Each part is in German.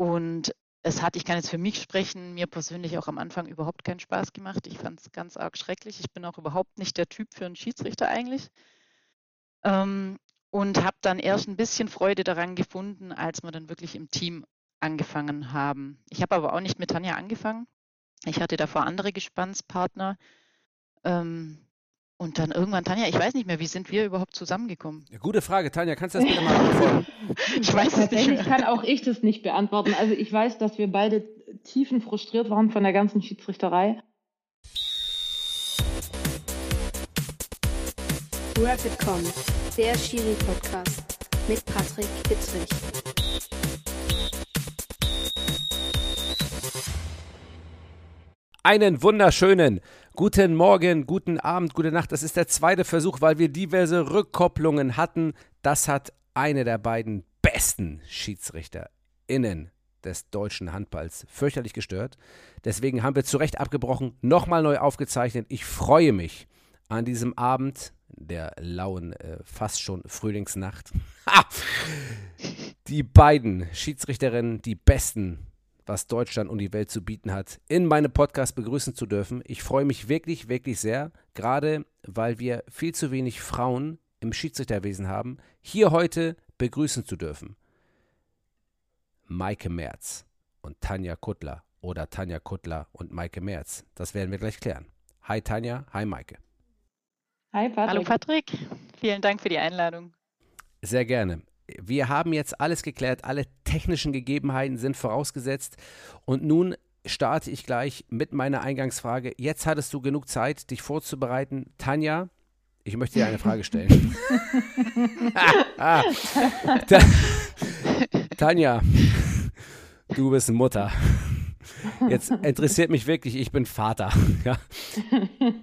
Und es hat, ich kann jetzt für mich sprechen, mir persönlich auch am Anfang überhaupt keinen Spaß gemacht. Ich fand es ganz arg schrecklich. Ich bin auch überhaupt nicht der Typ für einen Schiedsrichter eigentlich. Ähm, und habe dann erst ein bisschen Freude daran gefunden, als wir dann wirklich im Team angefangen haben. Ich habe aber auch nicht mit Tanja angefangen. Ich hatte davor andere Gespannspartner. Ähm, und dann irgendwann, Tanja, ich weiß nicht mehr, wie sind wir überhaupt zusammengekommen? Ja, gute Frage, Tanja, kannst du das bitte mal beantworten? ich weiß es nicht mehr. kann auch ich das nicht beantworten. Also ich weiß, dass wir beide tiefen frustriert waren von der ganzen Schiedsrichterei. Rapidcom, der Schiri-Podcast mit Patrick Hittrich. Einen wunderschönen guten Morgen, guten Abend, gute Nacht. Das ist der zweite Versuch, weil wir diverse Rückkopplungen hatten. Das hat eine der beiden besten SchiedsrichterInnen des deutschen Handballs fürchterlich gestört. Deswegen haben wir zu Recht abgebrochen, nochmal neu aufgezeichnet. Ich freue mich an diesem Abend der lauen, äh, fast schon Frühlingsnacht. die beiden Schiedsrichterinnen, die besten was Deutschland und die Welt zu bieten hat, in meinem Podcast begrüßen zu dürfen. Ich freue mich wirklich, wirklich sehr, gerade weil wir viel zu wenig Frauen im Schiedsrichterwesen haben, hier heute begrüßen zu dürfen. Maike Merz und Tanja Kuttler oder Tanja Kuttler und Maike Merz. Das werden wir gleich klären. Hi Tanja, hi Maike. Hi Patrick. Hallo Patrick, vielen Dank für die Einladung. Sehr gerne wir haben jetzt alles geklärt, alle technischen Gegebenheiten sind vorausgesetzt und nun starte ich gleich mit meiner Eingangsfrage. Jetzt hattest du genug Zeit, dich vorzubereiten. Tanja, ich möchte dir eine Frage stellen. ah, Tanja, du bist Mutter. Jetzt interessiert mich wirklich, ich bin Vater. Ja.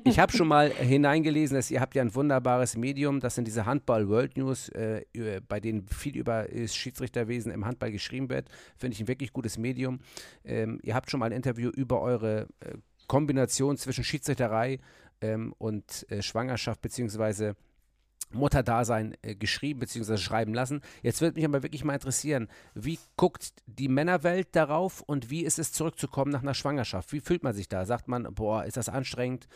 Ich habe schon mal hineingelesen, dass ihr habt ja ein wunderbares Medium, das sind diese Handball World News, äh, bei denen viel über das Schiedsrichterwesen im Handball geschrieben wird. Finde ich ein wirklich gutes Medium. Ähm, ihr habt schon mal ein Interview über eure äh, Kombination zwischen Schiedsrichterei ähm, und äh, Schwangerschaft beziehungsweise Mutterdasein äh, geschrieben bzw. schreiben lassen. Jetzt würde mich aber wirklich mal interessieren, wie guckt die Männerwelt darauf und wie ist es zurückzukommen nach einer Schwangerschaft? Wie fühlt man sich da? Sagt man, boah, ist das anstrengend?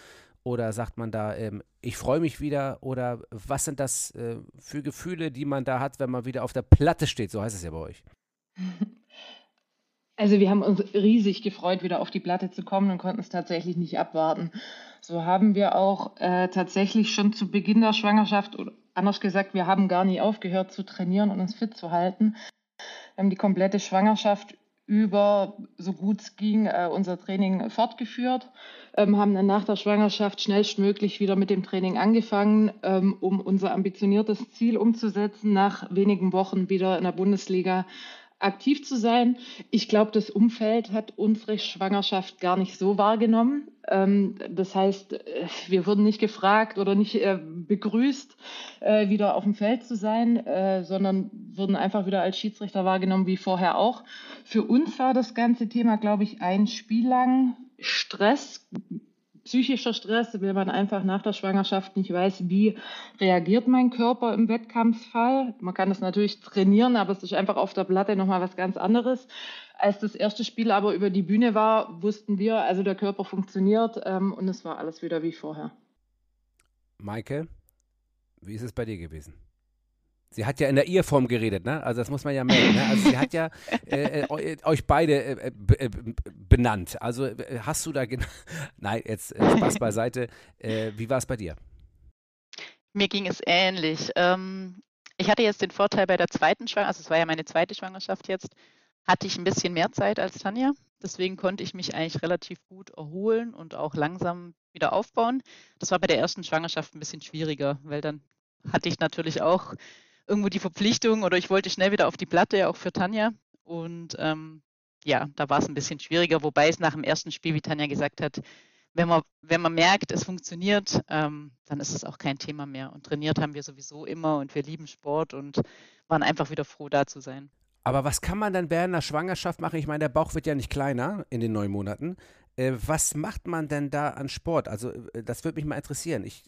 Oder sagt man da, ähm, ich freue mich wieder? Oder was sind das äh, für Gefühle, die man da hat, wenn man wieder auf der Platte steht? So heißt es ja bei euch. Also wir haben uns riesig gefreut, wieder auf die Platte zu kommen und konnten es tatsächlich nicht abwarten. So haben wir auch äh, tatsächlich schon zu Beginn der Schwangerschaft, oder anders gesagt, wir haben gar nie aufgehört zu trainieren und uns fit zu halten. Wir haben die komplette Schwangerschaft über, so gut es ging, äh, unser Training fortgeführt, ähm, haben dann nach der Schwangerschaft schnellstmöglich wieder mit dem Training angefangen, ähm, um unser ambitioniertes Ziel umzusetzen, nach wenigen Wochen wieder in der Bundesliga aktiv zu sein. Ich glaube, das Umfeld hat unsere Schwangerschaft gar nicht so wahrgenommen. Ähm, das heißt, äh, wir wurden nicht gefragt oder nicht äh, begrüßt, äh, wieder auf dem Feld zu sein, sondern wurden einfach wieder als Schiedsrichter wahrgenommen wie vorher auch. Für uns war das ganze Thema, glaube ich, ein Spiel lang Stress, psychischer Stress, wenn man einfach nach der Schwangerschaft nicht weiß, wie reagiert mein Körper im Wettkampfsfall. Man kann das natürlich trainieren, aber es ist einfach auf der Platte nochmal was ganz anderes. Als das erste Spiel aber über die Bühne war, wussten wir, also der Körper funktioniert ähm, und es war alles wieder wie vorher. Maike, wie ist es bei dir gewesen? Sie hat ja in der Irrform geredet, ne? Also das muss man ja merken. Ne? Also sie hat ja äh, äh, euch beide äh, äh benannt. Also äh, hast du da genau. Nein, jetzt äh, Spaß beiseite. wie war es bei dir? Mir ging es ähnlich. Ähm, ich hatte jetzt den Vorteil bei der zweiten Schwangerschaft, also es war ja meine zweite Schwangerschaft jetzt, hatte ich ein bisschen mehr Zeit als Tanja. Deswegen konnte ich mich eigentlich relativ gut erholen und auch langsam wieder aufbauen. Das war bei der ersten Schwangerschaft ein bisschen schwieriger, weil dann hatte ich natürlich auch irgendwo die Verpflichtung oder ich wollte schnell wieder auf die Platte, auch für Tanja. Und ähm, ja, da war es ein bisschen schwieriger, wobei es nach dem ersten Spiel, wie Tanja gesagt hat, wenn man, wenn man merkt, es funktioniert, ähm, dann ist es auch kein Thema mehr. Und trainiert haben wir sowieso immer und wir lieben Sport und waren einfach wieder froh, da zu sein. Aber was kann man dann während der Schwangerschaft machen? Ich meine, der Bauch wird ja nicht kleiner in den neun Monaten. Äh, was macht man denn da an Sport? Also, äh, das würde mich mal interessieren. Ich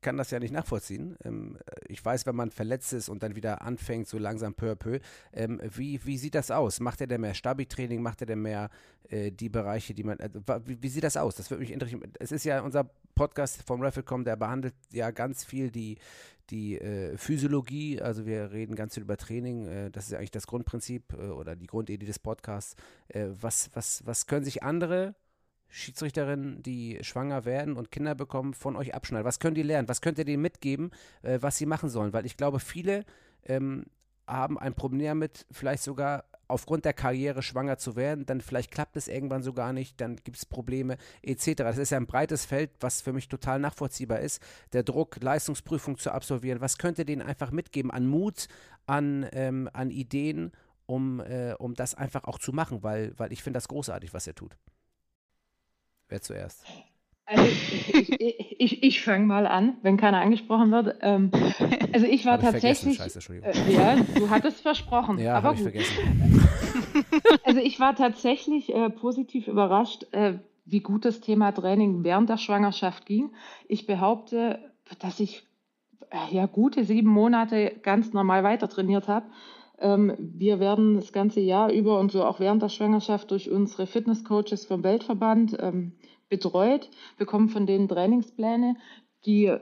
kann das ja nicht nachvollziehen. Ähm, ich weiß, wenn man verletzt ist und dann wieder anfängt, so langsam peu à peu. Ähm, wie, wie sieht das aus? Macht er denn mehr Stabi-Training? Macht er denn mehr äh, die Bereiche, die man. Äh, wie, wie, sieht das aus? Das würde mich interessieren. Es ist ja unser Podcast vom Rafflecom, der behandelt ja ganz viel die, die äh, Physiologie. Also wir reden ganz viel über Training. Äh, das ist ja eigentlich das Grundprinzip äh, oder die Grundidee des Podcasts. Äh, was, was, was können sich andere Schiedsrichterinnen, die schwanger werden und Kinder bekommen, von euch abschneiden? Was können die lernen? Was könnt ihr denen mitgeben, äh, was sie machen sollen? Weil ich glaube, viele ähm, haben ein Problem damit, vielleicht sogar aufgrund der Karriere schwanger zu werden, dann vielleicht klappt es irgendwann so gar nicht, dann gibt es Probleme etc. Das ist ja ein breites Feld, was für mich total nachvollziehbar ist. Der Druck, Leistungsprüfung zu absolvieren, was könnt ihr denen einfach mitgeben an Mut, an, ähm, an Ideen, um, äh, um das einfach auch zu machen, weil, weil ich finde das großartig, was er tut. Wer zuerst? Also ich, ich, ich, ich fange mal an, wenn keiner angesprochen wird. Ähm, also ich war tatsächlich. Scheiße, äh, ja, du hattest versprochen. Ja, aber gut. Vergessen. Also ich war tatsächlich äh, positiv überrascht, äh, wie gut das Thema Training während der Schwangerschaft ging. Ich behaupte, dass ich äh, ja gute sieben Monate ganz normal weiter trainiert habe. Ähm, wir werden das ganze Jahr über und so auch während der Schwangerschaft durch unsere Fitnesscoaches vom Weltverband ähm, betreut, bekommen von denen Trainingspläne, die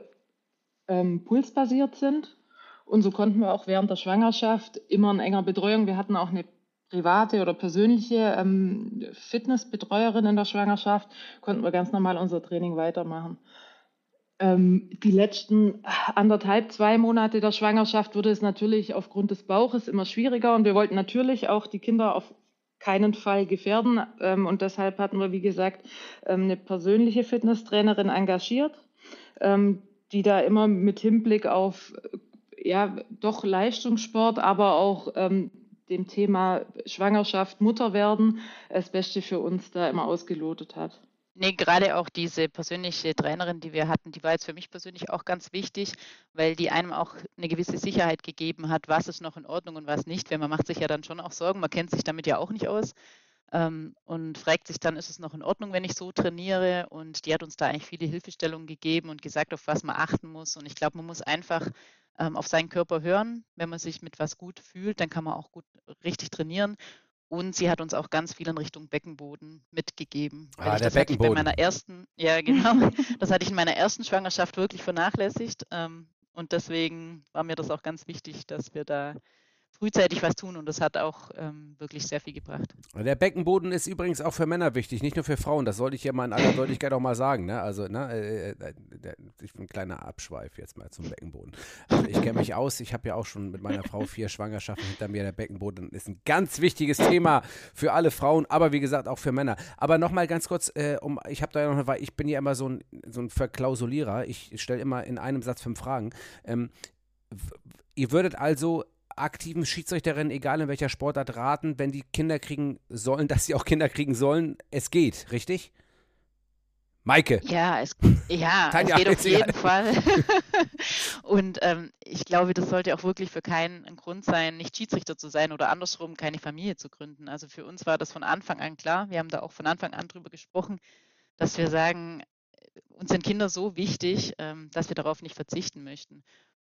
ähm, pulsbasiert sind. Und so konnten wir auch während der Schwangerschaft immer in enger Betreuung, wir hatten auch eine private oder persönliche Fitnessbetreuerin in der Schwangerschaft, konnten wir ganz normal unser Training weitermachen. Ähm, die letzten anderthalb, zwei Monate der Schwangerschaft wurde es natürlich aufgrund des Bauches immer schwieriger und wir wollten natürlich auch die Kinder auf keinen Fall gefährden ähm, und deshalb hatten wir, wie gesagt, ähm, eine persönliche Fitnesstrainerin engagiert, die da immer mit Hinblick auf ja doch Leistungssport, aber auch dem Thema Schwangerschaft, Mutter werden, das Beste für uns da immer ausgelotet hat. Nee, gerade auch diese persönliche Trainerin, die wir hatten, die war jetzt für mich persönlich auch ganz wichtig, weil die einem auch eine gewisse Sicherheit gegeben hat, was ist noch in Ordnung und was nicht. Weil man macht sich ja dann schon auch Sorgen, man kennt sich damit ja auch nicht aus ähm, und fragt sich dann, ist es noch in Ordnung, wenn ich so trainiere? Und die hat uns da eigentlich viele Hilfestellungen gegeben und gesagt, auf was man achten muss. Und ich glaube, man muss einfach ähm, auf seinen Körper hören. Wenn man sich mit was gut fühlt, dann kann man auch gut richtig trainieren. Und sie hat uns auch ganz viel in Richtung Beckenboden mitgegeben. Ah, der Beckenboden. bei meiner ersten, ja genau, das hatte ich in meiner ersten Schwangerschaft wirklich vernachlässigt. Ähm, und deswegen war mir das auch ganz wichtig, dass wir da frühzeitig was tun und das hat auch ähm, wirklich sehr viel gebracht. Der Beckenboden ist übrigens auch für Männer wichtig, nicht nur für Frauen. Das sollte ich ja mal in aller Deutlichkeit auch mal sagen. Ne? Also, ne, äh, äh, äh ich bin ein kleiner Abschweif jetzt mal zum Beckenboden. Also ich kenne mich aus. Ich habe ja auch schon mit meiner Frau vier Schwangerschaften hinter mir. Der Beckenboden ist ein ganz wichtiges Thema für alle Frauen, aber wie gesagt auch für Männer. Aber nochmal ganz kurz, äh, um, ich habe da ja noch weil ich bin ja immer so ein, so ein Verklausulierer. Ich stelle immer in einem Satz fünf Fragen. Ähm, ihr würdet also aktiven Schiedsrichterinnen, egal in welcher Sportart, raten, wenn die Kinder kriegen sollen, dass sie auch Kinder kriegen sollen. Es geht, richtig? Maike. Ja, es, ja, es geht auf jeden Fall. und ähm, ich glaube, das sollte auch wirklich für keinen ein Grund sein, nicht Schiedsrichter zu sein oder andersrum keine Familie zu gründen. Also für uns war das von Anfang an klar. Wir haben da auch von Anfang an drüber gesprochen, dass wir sagen, uns sind Kinder so wichtig, ähm, dass wir darauf nicht verzichten möchten.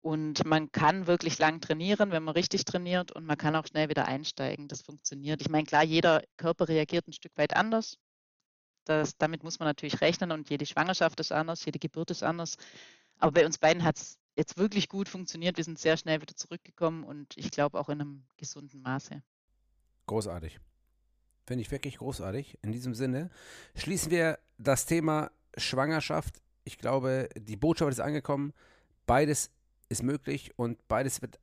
Und man kann wirklich lang trainieren, wenn man richtig trainiert und man kann auch schnell wieder einsteigen. Das funktioniert. Ich meine, klar, jeder Körper reagiert ein Stück weit anders. Das, damit muss man natürlich rechnen und jede Schwangerschaft ist anders, jede Geburt ist anders. Aber bei uns beiden hat es jetzt wirklich gut funktioniert. Wir sind sehr schnell wieder zurückgekommen und ich glaube auch in einem gesunden Maße. Großartig. Finde ich wirklich großartig. In diesem Sinne schließen wir das Thema Schwangerschaft. Ich glaube, die Botschaft ist angekommen. Beides ist möglich und beides wird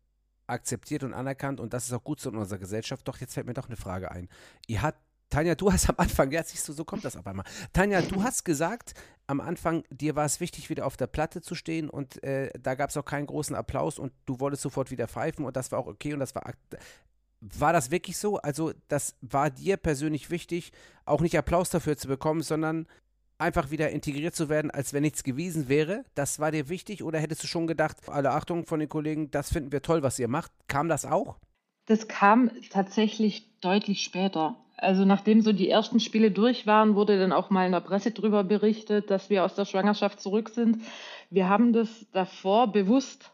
akzeptiert und anerkannt und das ist auch gut so in unserer Gesellschaft. Doch, jetzt fällt mir doch eine Frage ein. Ihr habt Tanja, du hast am Anfang, ja, siehst du, so kommt das auf einmal. Tanja, du hast gesagt, am Anfang, dir war es wichtig, wieder auf der Platte zu stehen und äh, da gab es auch keinen großen Applaus und du wolltest sofort wieder pfeifen und das war auch okay und das war. War das wirklich so? Also, das war dir persönlich wichtig, auch nicht Applaus dafür zu bekommen, sondern einfach wieder integriert zu werden, als wenn nichts gewesen wäre? Das war dir wichtig oder hättest du schon gedacht, alle Achtung von den Kollegen, das finden wir toll, was ihr macht? Kam das auch? Das kam tatsächlich deutlich später. Also nachdem so die ersten Spiele durch waren, wurde dann auch mal in der Presse darüber berichtet, dass wir aus der Schwangerschaft zurück sind. Wir haben das davor bewusst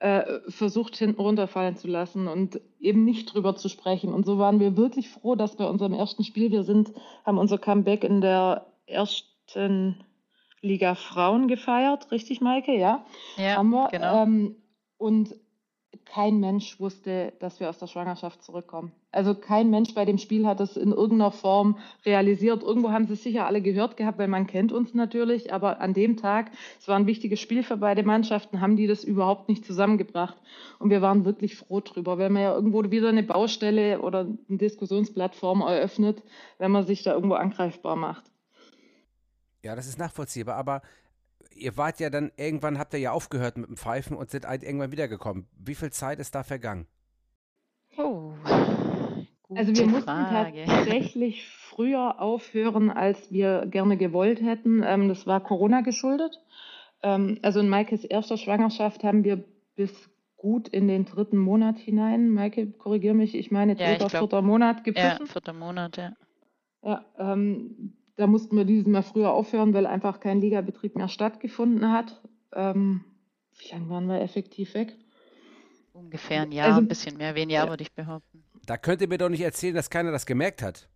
äh, versucht hinten runterfallen zu lassen und eben nicht drüber zu sprechen. Und so waren wir wirklich froh, dass bei unserem ersten Spiel, wir sind, haben unser Comeback in der ersten Liga Frauen gefeiert, richtig, Maike? Ja, ja haben wir. Genau. Ähm, und kein Mensch wusste, dass wir aus der Schwangerschaft zurückkommen. Also kein Mensch bei dem Spiel hat das in irgendeiner Form realisiert. Irgendwo haben sie es sicher alle gehört gehabt, weil man kennt uns natürlich. Aber an dem Tag, es war ein wichtiges Spiel für beide Mannschaften, haben die das überhaupt nicht zusammengebracht. Und wir waren wirklich froh drüber, weil man ja irgendwo wieder eine Baustelle oder eine Diskussionsplattform eröffnet, wenn man sich da irgendwo angreifbar macht. Ja, das ist nachvollziehbar. Aber ihr wart ja dann, irgendwann habt ihr ja aufgehört mit dem Pfeifen und sind halt irgendwann wiedergekommen. Wie viel Zeit ist da vergangen? Oh, also wir mussten Frage. tatsächlich früher aufhören, als wir gerne gewollt hätten. Ähm, das war Corona geschuldet. Ähm, also in Maikes erster Schwangerschaft haben wir bis gut in den dritten Monat hinein, Maike, korrigiere mich, ich meine dritter, ja, vierter Monat gepfiffen. Ja, vierter Monat, ja. Ja, ähm, da mussten wir dieses Mal früher aufhören, weil einfach kein Ligabetrieb mehr stattgefunden hat. Ähm, wie lange waren wir effektiv weg? Ungefähr ein Jahr, also, ein bisschen mehr, Jahr, ja. würde ich behaupten. Da könnt ihr mir doch nicht erzählen, dass keiner das gemerkt hat.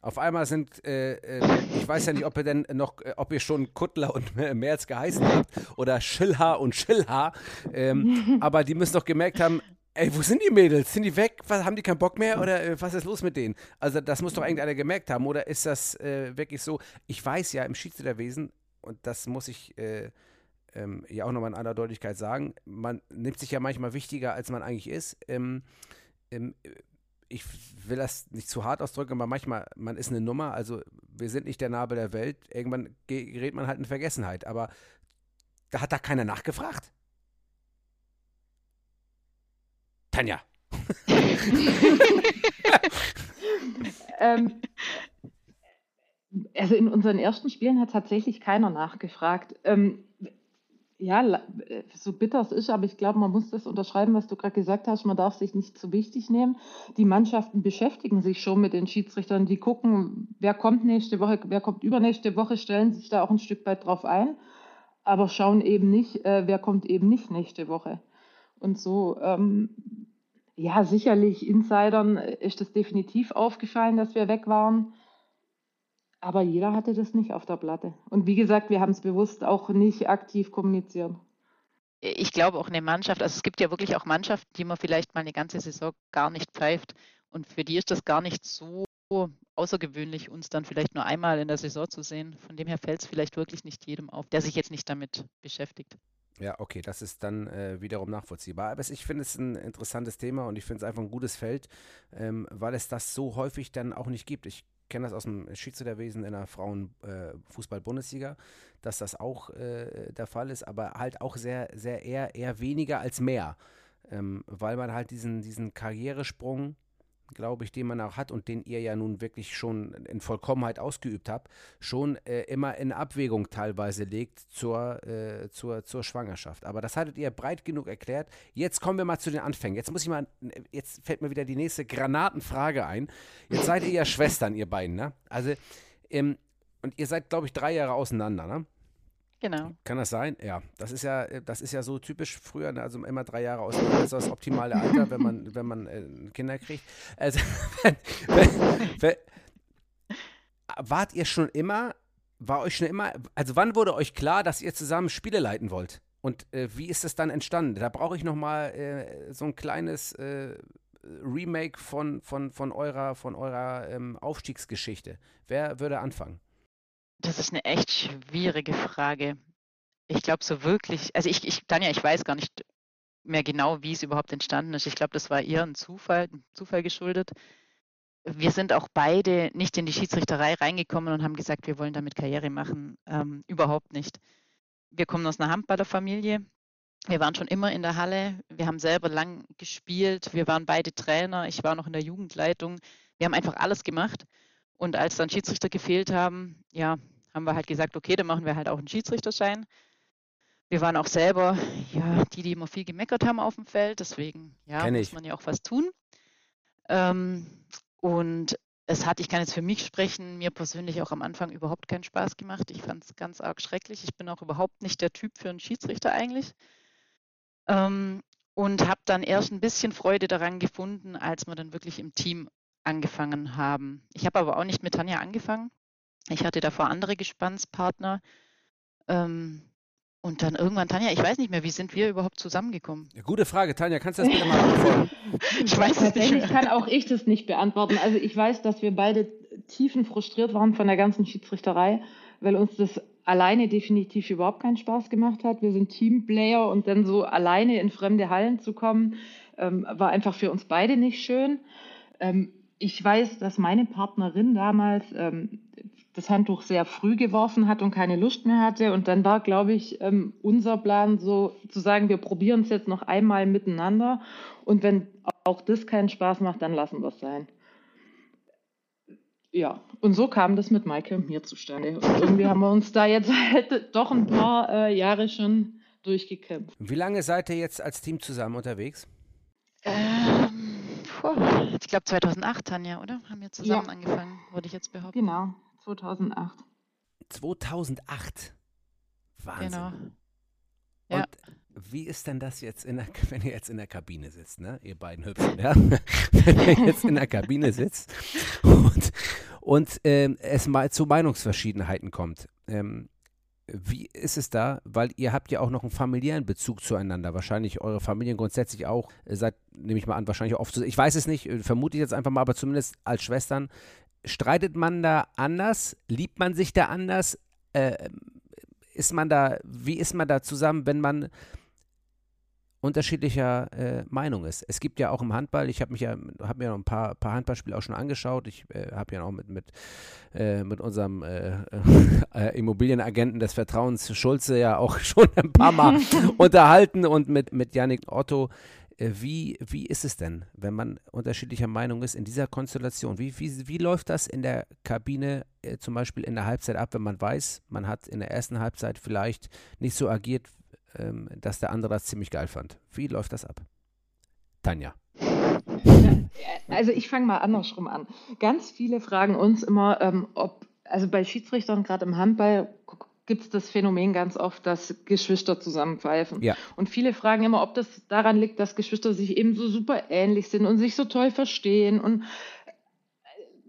Auf einmal sind, äh, äh, ich weiß ja nicht, ob ihr denn noch, äh, ob ihr schon Kuttler und Merz geheißen habt oder Schillhaar und Schillhaar, ähm, aber die müssen doch gemerkt haben, Ey, wo sind die Mädels? Sind die weg? Was, haben die keinen Bock mehr? Oder äh, was ist los mit denen? Also, das muss doch eigentlich einer gemerkt haben. Oder ist das äh, wirklich so? Ich weiß ja im Schiedsrichterwesen, und das muss ich äh, ähm, ja auch nochmal in aller Deutlichkeit sagen, man nimmt sich ja manchmal wichtiger, als man eigentlich ist. Ähm, ähm, ich will das nicht zu hart ausdrücken, aber manchmal, man ist eine Nummer, also wir sind nicht der Nabel der Welt. Irgendwann gerät man halt in Vergessenheit. Aber da hat da keiner nachgefragt. Tanja. ähm, also in unseren ersten Spielen hat tatsächlich keiner nachgefragt. Ähm, ja, so bitter es ist, aber ich glaube, man muss das unterschreiben, was du gerade gesagt hast. Man darf sich nicht zu wichtig nehmen. Die Mannschaften beschäftigen sich schon mit den Schiedsrichtern. Die gucken, wer kommt nächste Woche, wer kommt übernächste Woche, stellen sich da auch ein Stück weit drauf ein, aber schauen eben nicht, äh, wer kommt eben nicht nächste Woche. Und so, ähm, ja, sicherlich Insidern ist es definitiv aufgefallen, dass wir weg waren. Aber jeder hatte das nicht auf der Platte. Und wie gesagt, wir haben es bewusst auch nicht aktiv kommuniziert. Ich glaube auch eine Mannschaft, also es gibt ja wirklich auch Mannschaften, die man vielleicht mal eine ganze Saison gar nicht pfeift. Und für die ist das gar nicht so außergewöhnlich, uns dann vielleicht nur einmal in der Saison zu sehen. Von dem her fällt es vielleicht wirklich nicht jedem auf, der sich jetzt nicht damit beschäftigt. Ja, okay, das ist dann äh, wiederum nachvollziehbar. Aber ich finde es ein interessantes Thema und ich finde es einfach ein gutes Feld, ähm, weil es das so häufig dann auch nicht gibt. Ich kenne das aus dem Schiedsrichterwesen in der Frauenfußball-Bundesliga, äh, dass das auch äh, der Fall ist, aber halt auch sehr, sehr eher, eher weniger als mehr. Ähm, weil man halt diesen, diesen Karrieresprung glaube ich, den man auch hat und den ihr ja nun wirklich schon in Vollkommenheit ausgeübt habt, schon äh, immer in Abwägung teilweise legt zur, äh, zur, zur Schwangerschaft. Aber das hattet ihr breit genug erklärt. Jetzt kommen wir mal zu den Anfängen. Jetzt muss ich mal, jetzt fällt mir wieder die nächste Granatenfrage ein. Jetzt seid ihr ja Schwestern, ihr beiden, ne? Also, ähm, und ihr seid, glaube ich, drei Jahre auseinander, ne? Genau. Kann das sein? Ja, das ist ja, das ist ja so typisch früher, ne? also immer drei Jahre aus. Das ist das optimale Alter, wenn man, wenn man äh, Kinder kriegt. Also, wenn, wenn, wenn, wart ihr schon immer, war euch schon immer, also wann wurde euch klar, dass ihr zusammen Spiele leiten wollt? Und äh, wie ist das dann entstanden? Da brauche ich nochmal äh, so ein kleines äh, Remake von, von, von eurer, von eurer ähm, Aufstiegsgeschichte. Wer würde anfangen? Das ist eine echt schwierige Frage. Ich glaube so wirklich, also ich, ich, Tanja, ich weiß gar nicht mehr genau, wie es überhaupt entstanden ist. Ich glaube, das war eher ein Zufall, ein Zufall geschuldet. Wir sind auch beide nicht in die Schiedsrichterei reingekommen und haben gesagt, wir wollen damit Karriere machen. Ähm, überhaupt nicht. Wir kommen aus einer Handballerfamilie. Wir waren schon immer in der Halle. Wir haben selber lang gespielt. Wir waren beide Trainer. Ich war noch in der Jugendleitung. Wir haben einfach alles gemacht. Und als dann Schiedsrichter gefehlt haben, ja, haben wir halt gesagt, okay, dann machen wir halt auch einen Schiedsrichterschein. Wir waren auch selber, ja, die, die immer viel gemeckert haben auf dem Feld, deswegen, ja, muss man ja auch was tun. Ähm, und es hat, ich kann jetzt für mich sprechen, mir persönlich auch am Anfang überhaupt keinen Spaß gemacht. Ich fand es ganz arg schrecklich. Ich bin auch überhaupt nicht der Typ für einen Schiedsrichter eigentlich. Ähm, und habe dann erst ein bisschen Freude daran gefunden, als wir dann wirklich im Team angefangen haben. Ich habe aber auch nicht mit Tanja angefangen. Ich hatte davor andere Gespannspartner. Ähm, und dann irgendwann, Tanja, ich weiß nicht mehr, wie sind wir überhaupt zusammengekommen? Ja, gute Frage, Tanja, kannst du das bitte mal beantworten? ich weiß es nicht mehr. kann auch ich das nicht beantworten. Also ich weiß, dass wir beide tiefen frustriert waren von der ganzen Schiedsrichterei, weil uns das alleine definitiv überhaupt keinen Spaß gemacht hat. Wir sind Teamplayer und dann so alleine in fremde Hallen zu kommen, ähm, war einfach für uns beide nicht schön. Ähm, ich weiß, dass meine Partnerin damals ähm, das Handtuch sehr früh geworfen hat und keine Lust mehr hatte. Und dann war, glaube ich, ähm, unser Plan so zu sagen, wir probieren es jetzt noch einmal miteinander. Und wenn auch das keinen Spaß macht, dann lassen wir es sein. Ja, und so kam das mit Maike und mir zustande. Und irgendwie haben wir uns da jetzt halt doch ein paar äh, Jahre schon durchgekämpft. Wie lange seid ihr jetzt als Team zusammen unterwegs? Ähm, ich glaube 2008, Tanja, oder? Haben wir zusammen ja. angefangen, würde ich jetzt behaupten. Genau, 2008. 2008? Wahnsinn. Genau. Ja. Und wie ist denn das jetzt, der, wenn ihr jetzt in der Kabine sitzt, ne? ihr beiden Hübschen, ja? wenn ihr jetzt in der Kabine sitzt und, und ähm, es mal zu Meinungsverschiedenheiten kommt. Ähm, wie ist es da? Weil ihr habt ja auch noch einen familiären Bezug zueinander. Wahrscheinlich eure Familien grundsätzlich auch, seid, nehme ich mal an, wahrscheinlich oft. Ich weiß es nicht, vermute ich jetzt einfach mal, aber zumindest als Schwestern. Streitet man da anders? Liebt man sich da anders? Äh, ist man da, wie ist man da zusammen, wenn man unterschiedlicher äh, Meinung ist. Es gibt ja auch im Handball, ich habe mich ja, habe mir noch ein paar, paar Handballspiele auch schon angeschaut. Ich äh, habe ja auch mit, mit, äh, mit unserem äh, äh, Immobilienagenten des Vertrauens Schulze ja auch schon ein paar Mal unterhalten und mit, mit Yannick Otto. Äh, wie, wie ist es denn, wenn man unterschiedlicher Meinung ist in dieser Konstellation? Wie, wie, wie läuft das in der Kabine zum Beispiel in der Halbzeit ab, wenn man weiß, man hat in der ersten Halbzeit vielleicht nicht so agiert, ähm, dass der andere das ziemlich geil fand. Wie läuft das ab? Tanja. Also ich fange mal andersrum an. Ganz viele fragen uns immer, ähm, ob, also bei Schiedsrichtern, gerade im Handball, gibt es das Phänomen ganz oft, dass Geschwister zusammenpfeifen. Ja. Und viele fragen immer, ob das daran liegt, dass Geschwister sich eben so super ähnlich sind und sich so toll verstehen. Und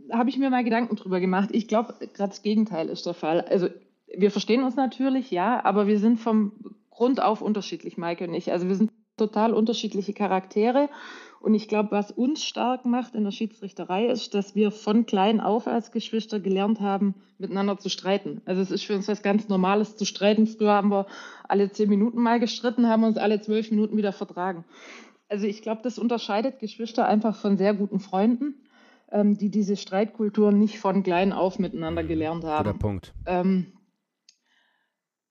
äh, habe ich mir mal Gedanken drüber gemacht. Ich glaube, gerade das Gegenteil ist der Fall. Also wir verstehen uns natürlich, ja, aber wir sind vom Grund auf unterschiedlich, Maike und ich. Also wir sind total unterschiedliche Charaktere. Und ich glaube, was uns stark macht in der Schiedsrichterei, ist, dass wir von klein auf als Geschwister gelernt haben, miteinander zu streiten. Also es ist für uns was ganz Normales zu streiten. Früher haben wir alle zehn Minuten mal gestritten, haben uns alle zwölf Minuten wieder vertragen. Also ich glaube, das unterscheidet Geschwister einfach von sehr guten Freunden, ähm, die diese Streitkultur nicht von klein auf miteinander gelernt haben. Guter Punkt. Ähm,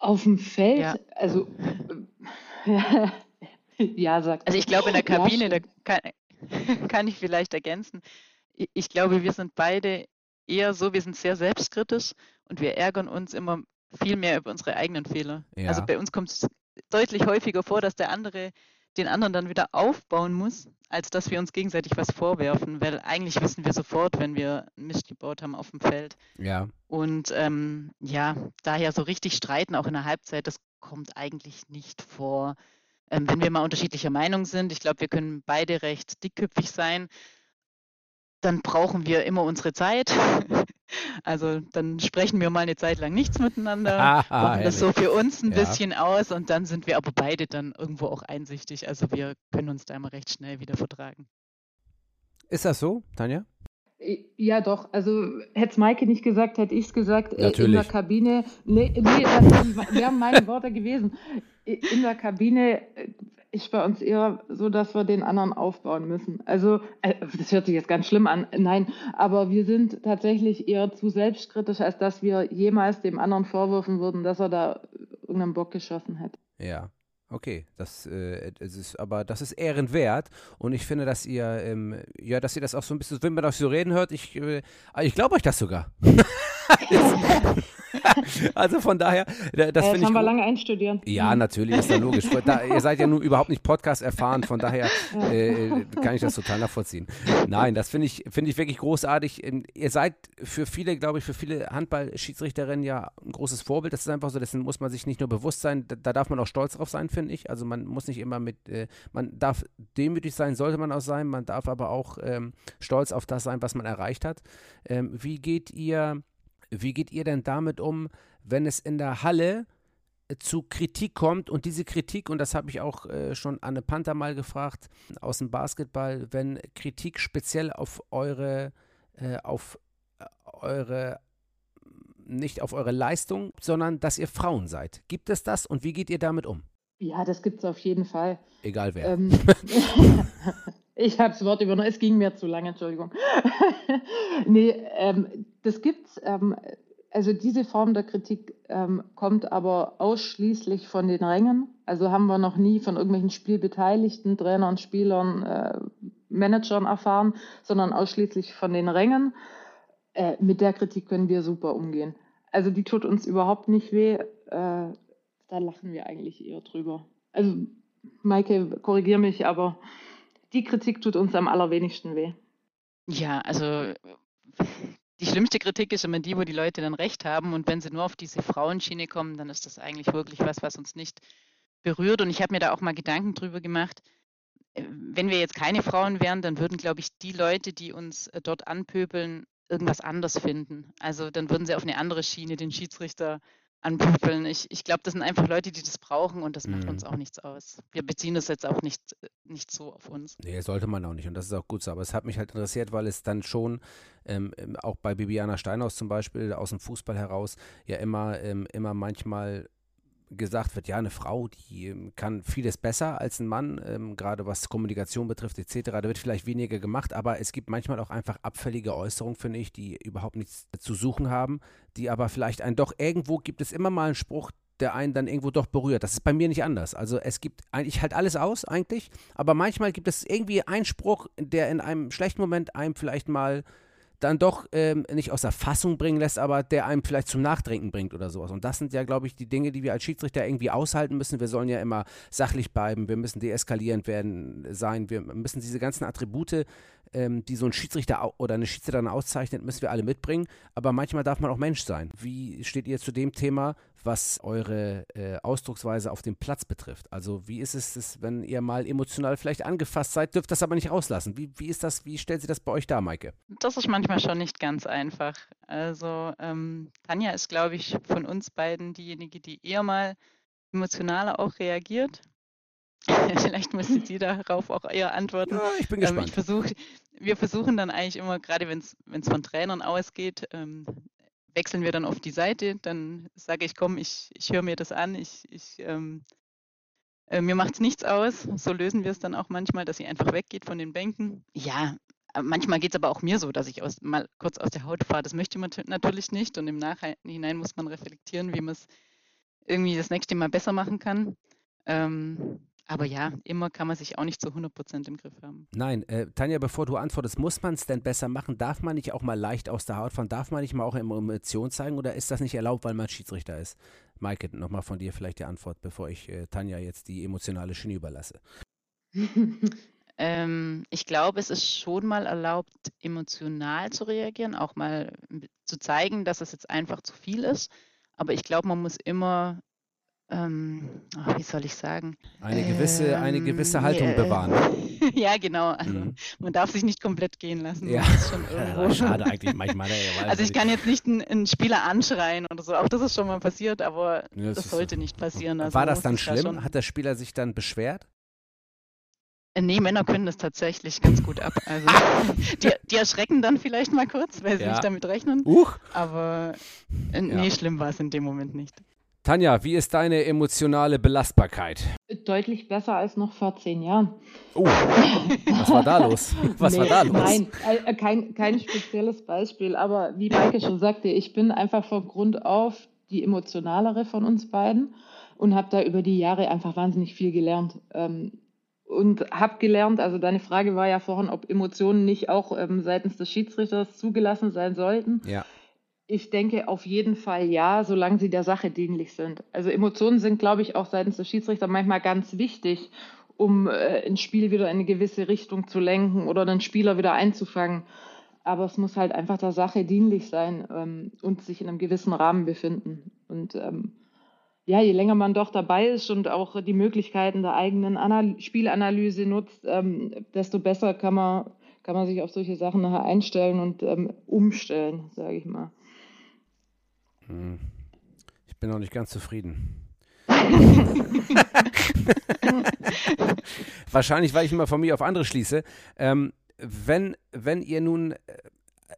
auf dem Feld, ja. also ja, sagt. Also ich glaube in der Kabine, da kann, kann ich vielleicht ergänzen. Ich glaube, wir sind beide eher so, wir sind sehr selbstkritisch und wir ärgern uns immer viel mehr über unsere eigenen Fehler. Ja. Also bei uns kommt es deutlich häufiger vor, dass der andere den anderen dann wieder aufbauen muss, als dass wir uns gegenseitig was vorwerfen, weil eigentlich wissen wir sofort, wenn wir Mist gebaut haben auf dem Feld. Ja. Und ähm, ja, daher so richtig streiten, auch in der Halbzeit, das kommt eigentlich nicht vor. Ähm, wenn wir mal unterschiedlicher Meinung sind, ich glaube, wir können beide recht dickköpfig sein, dann brauchen wir immer unsere Zeit. Also dann sprechen wir mal eine Zeit lang nichts miteinander, machen das so für uns ein ja. bisschen aus und dann sind wir aber beide dann irgendwo auch einsichtig. Also wir können uns da immer recht schnell wieder vertragen. Ist das so, Tanja? Ja, doch. Also hätte es Maike nicht gesagt, hätte ich es gesagt. Natürlich. In der Kabine. Nee, nee das wären meine Worte gewesen. In der Kabine ist bei uns eher so, dass wir den anderen aufbauen müssen. Also, äh, das hört sich jetzt ganz schlimm an, nein, aber wir sind tatsächlich eher zu selbstkritisch, als dass wir jemals dem anderen vorwürfen würden, dass er da irgendeinen Bock geschossen hätte. Ja. Okay, das, äh, das ist aber das ist ehrenwert und ich finde, dass ihr ähm, ja, dass ihr das auch so ein bisschen, wenn man das so reden hört, ich, äh, ich glaube euch das sogar. also von daher, das, das finde ich. haben wir lange einstudieren. Ja, natürlich, ist ja logisch. Da, ihr seid ja nun überhaupt nicht Podcast erfahren, von daher äh, kann ich das total nachvollziehen. Nein, das finde ich, finde ich wirklich großartig. Ähm, ihr seid für viele, glaube ich, für viele Handballschiedsrichterinnen ja ein großes Vorbild. Das ist einfach so, dessen muss man sich nicht nur bewusst sein, da, da darf man auch stolz drauf sein, finde ich. Also man muss nicht immer mit, äh, man darf demütig sein, sollte man auch sein, man darf aber auch ähm, stolz auf das sein, was man erreicht hat. Ähm, wie geht ihr wie geht ihr denn damit um, wenn es in der Halle äh, zu Kritik kommt und diese Kritik, und das habe ich auch äh, schon Anne Panther mal gefragt, aus dem Basketball, wenn Kritik speziell auf eure, äh, auf äh, eure, nicht auf eure Leistung, sondern dass ihr Frauen seid. Gibt es das und wie geht ihr damit um? Ja, das gibt es auf jeden Fall. Egal wer. Ähm, ich habe das Wort übernommen, es ging mir zu lange, Entschuldigung. nee, ähm, das gibt's. Ähm, also diese Form der Kritik ähm, kommt aber ausschließlich von den Rängen. Also haben wir noch nie von irgendwelchen Spielbeteiligten, Trainern, Spielern, äh, Managern erfahren, sondern ausschließlich von den Rängen. Äh, mit der Kritik können wir super umgehen. Also die tut uns überhaupt nicht weh. Äh, da lachen wir eigentlich eher drüber. Also Maike, korrigier mich, aber die Kritik tut uns am allerwenigsten weh. Ja, also die schlimmste Kritik ist immer die, wo die Leute dann recht haben. Und wenn sie nur auf diese Frauenschiene kommen, dann ist das eigentlich wirklich was, was uns nicht berührt. Und ich habe mir da auch mal Gedanken drüber gemacht. Wenn wir jetzt keine Frauen wären, dann würden, glaube ich, die Leute, die uns äh, dort anpöbeln, irgendwas anders finden. Also dann würden sie auf eine andere Schiene den Schiedsrichter anpöbeln. Ich, ich glaube, das sind einfach Leute, die das brauchen und das macht mhm. uns auch nichts aus. Wir beziehen das jetzt auch nicht, nicht so auf uns. Nee, sollte man auch nicht und das ist auch gut so. Aber es hat mich halt interessiert, weil es dann schon ähm, ähm auch bei Bibiana Steinhaus zum Beispiel aus dem Fußball heraus ja immer, ähm, immer manchmal gesagt wird, ja, eine Frau, die ähm, kann vieles besser als ein Mann, ähm, gerade was Kommunikation betrifft etc. Da wird vielleicht weniger gemacht, aber es gibt manchmal auch einfach abfällige Äußerungen, finde ich, die überhaupt nichts zu suchen haben, die aber vielleicht einen doch irgendwo gibt es immer mal einen Spruch, der einen dann irgendwo doch berührt. Das ist bei mir nicht anders. Also es gibt eigentlich halt alles aus eigentlich, aber manchmal gibt es irgendwie einen Spruch, der in einem schlechten Moment einem vielleicht mal dann doch ähm, nicht aus der Fassung bringen lässt, aber der einem vielleicht zum Nachdenken bringt oder sowas. Und das sind ja, glaube ich, die Dinge, die wir als Schiedsrichter irgendwie aushalten müssen. Wir sollen ja immer sachlich bleiben, wir müssen deeskalierend werden sein, wir müssen diese ganzen Attribute, ähm, die so ein Schiedsrichter oder eine Schiedsrichterin auszeichnet, müssen wir alle mitbringen. Aber manchmal darf man auch Mensch sein. Wie steht ihr zu dem Thema, was eure äh, Ausdrucksweise auf dem Platz betrifft. Also wie ist es, wenn ihr mal emotional vielleicht angefasst seid, dürft das aber nicht rauslassen. Wie, wie ist das, wie stellt sie das bei euch dar, Maike? Das ist manchmal schon nicht ganz einfach. Also ähm, Tanja ist, glaube ich, von uns beiden diejenige, die eher mal emotionaler auch reagiert. Vielleicht müsste sie darauf auch eher antworten. Ja, ich bin gespannt. Ähm, ich versuch, wir versuchen dann eigentlich immer, gerade wenn es von Trainern ausgeht, ähm, wechseln wir dann auf die Seite, dann sage ich, komm, ich, ich höre mir das an, ich, ich ähm, äh, mir macht es nichts aus. So lösen wir es dann auch manchmal, dass sie einfach weggeht von den Bänken. Ja, äh, manchmal geht es aber auch mir so, dass ich aus, mal kurz aus der Haut fahre. Das möchte man natürlich nicht und im Nachhinein muss man reflektieren, wie man es irgendwie das nächste Mal besser machen kann. Ähm, aber ja, immer kann man sich auch nicht zu 100% im Griff haben. Nein, äh, Tanja, bevor du antwortest, muss man es denn besser machen? Darf man nicht auch mal leicht aus der Haut fahren? Darf man nicht mal auch Emotionen zeigen oder ist das nicht erlaubt, weil man Schiedsrichter ist? Maike, nochmal von dir vielleicht die Antwort, bevor ich äh, Tanja jetzt die emotionale Schiene überlasse. ähm, ich glaube, es ist schon mal erlaubt, emotional zu reagieren, auch mal zu zeigen, dass es jetzt einfach zu viel ist. Aber ich glaube, man muss immer ähm, oh, wie soll ich sagen? Eine gewisse, ähm, eine gewisse Haltung äh, bewahren. ja, genau. Also mhm. man darf sich nicht komplett gehen lassen. Ja, ja schade eigentlich manchmal. also ich kann jetzt nicht einen, einen, Spieler anschreien oder so. Auch das ist schon mal passiert, aber ja, das, das sollte so. nicht passieren. Also War das dann schlimm? Da Hat der Spieler sich dann beschwert? Äh, nee, Männer können das tatsächlich ganz gut ab. Also die, die erschrecken dann vielleicht mal kurz, weil sie ja. nicht damit rechnen. Uch. Aber äh, nee, schlimm war es in dem Moment nicht. Tanja, wie ist deine emotionale Belastbarkeit? Deutlich besser als noch vor zehn Jahren. Oh, was war da los? Was nee, war da los? Nein, äh, kein, kein spezielles Beispiel, aber wie Maike schon sagte, ich bin einfach von Grund auf die emotionalere von uns beiden und habe da über die Jahre einfach wahnsinnig viel gelernt. Ähm, und habe gelernt, also deine Frage war ja vorhin, ob Emotionen nicht auch ähm, seitens des Schiedsrichters zugelassen sein sollten. Ja Ich denke auf jeden Fall ja, solange sie der Sache dienlich sind. Also Emotionen sind, glaube ich, auch seitens der Schiedsrichter manchmal ganz wichtig, um äh, ein Spiel wieder in eine gewisse Richtung zu lenken oder den Spieler wieder einzufangen. Aber es muss halt einfach der Sache dienlich sein ähm, und sich in einem gewissen Rahmen befinden. Und ähm, ja, je länger man doch dabei ist und auch die Möglichkeiten der eigenen Anal Spielanalyse nutzt, ähm, desto besser kann man, kann man sich auf solche Sachen nachher einstellen und ähm, umstellen, sage ich mal. Hm. Ich bin noch nicht ganz zufrieden. Wahrscheinlich, weil ich immer von mir auf andere schließe. Ähm, wenn, wenn ihr nun, äh,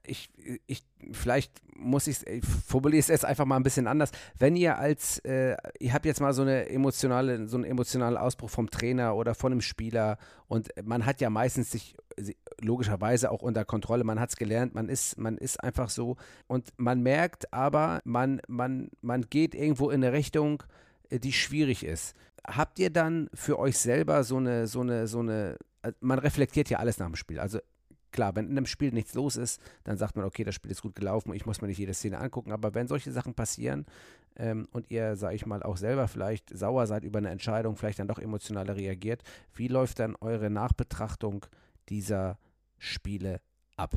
ich, ich, vielleicht muss ich, ich formuliere es jetzt einfach mal ein bisschen anders. Wenn ihr als, äh, ihr habt jetzt mal so eine emotionale, so einen emotionalen Ausbruch vom Trainer oder von einem Spieler und man hat ja meistens sich logischerweise auch unter Kontrolle, man hat es gelernt, man ist, man ist einfach so und man merkt aber, man, man, man geht irgendwo in eine Richtung, äh, die schwierig ist. Habt ihr dann für euch selber so eine, so eine, so eine, äh, man reflektiert ja alles nach dem Spiel. Also klar, wenn in einem Spiel nichts los ist, dann sagt man, okay, das Spiel ist gut gelaufen, ich muss mir nicht jede Szene angucken. Aber wenn solche Sachen passieren ähm, und ihr, sag ich mal, auch selber vielleicht sauer seid über eine Entscheidung, vielleicht dann doch emotionaler reagiert, wie läuft dann eure Nachbetrachtung dieser Spiele ab?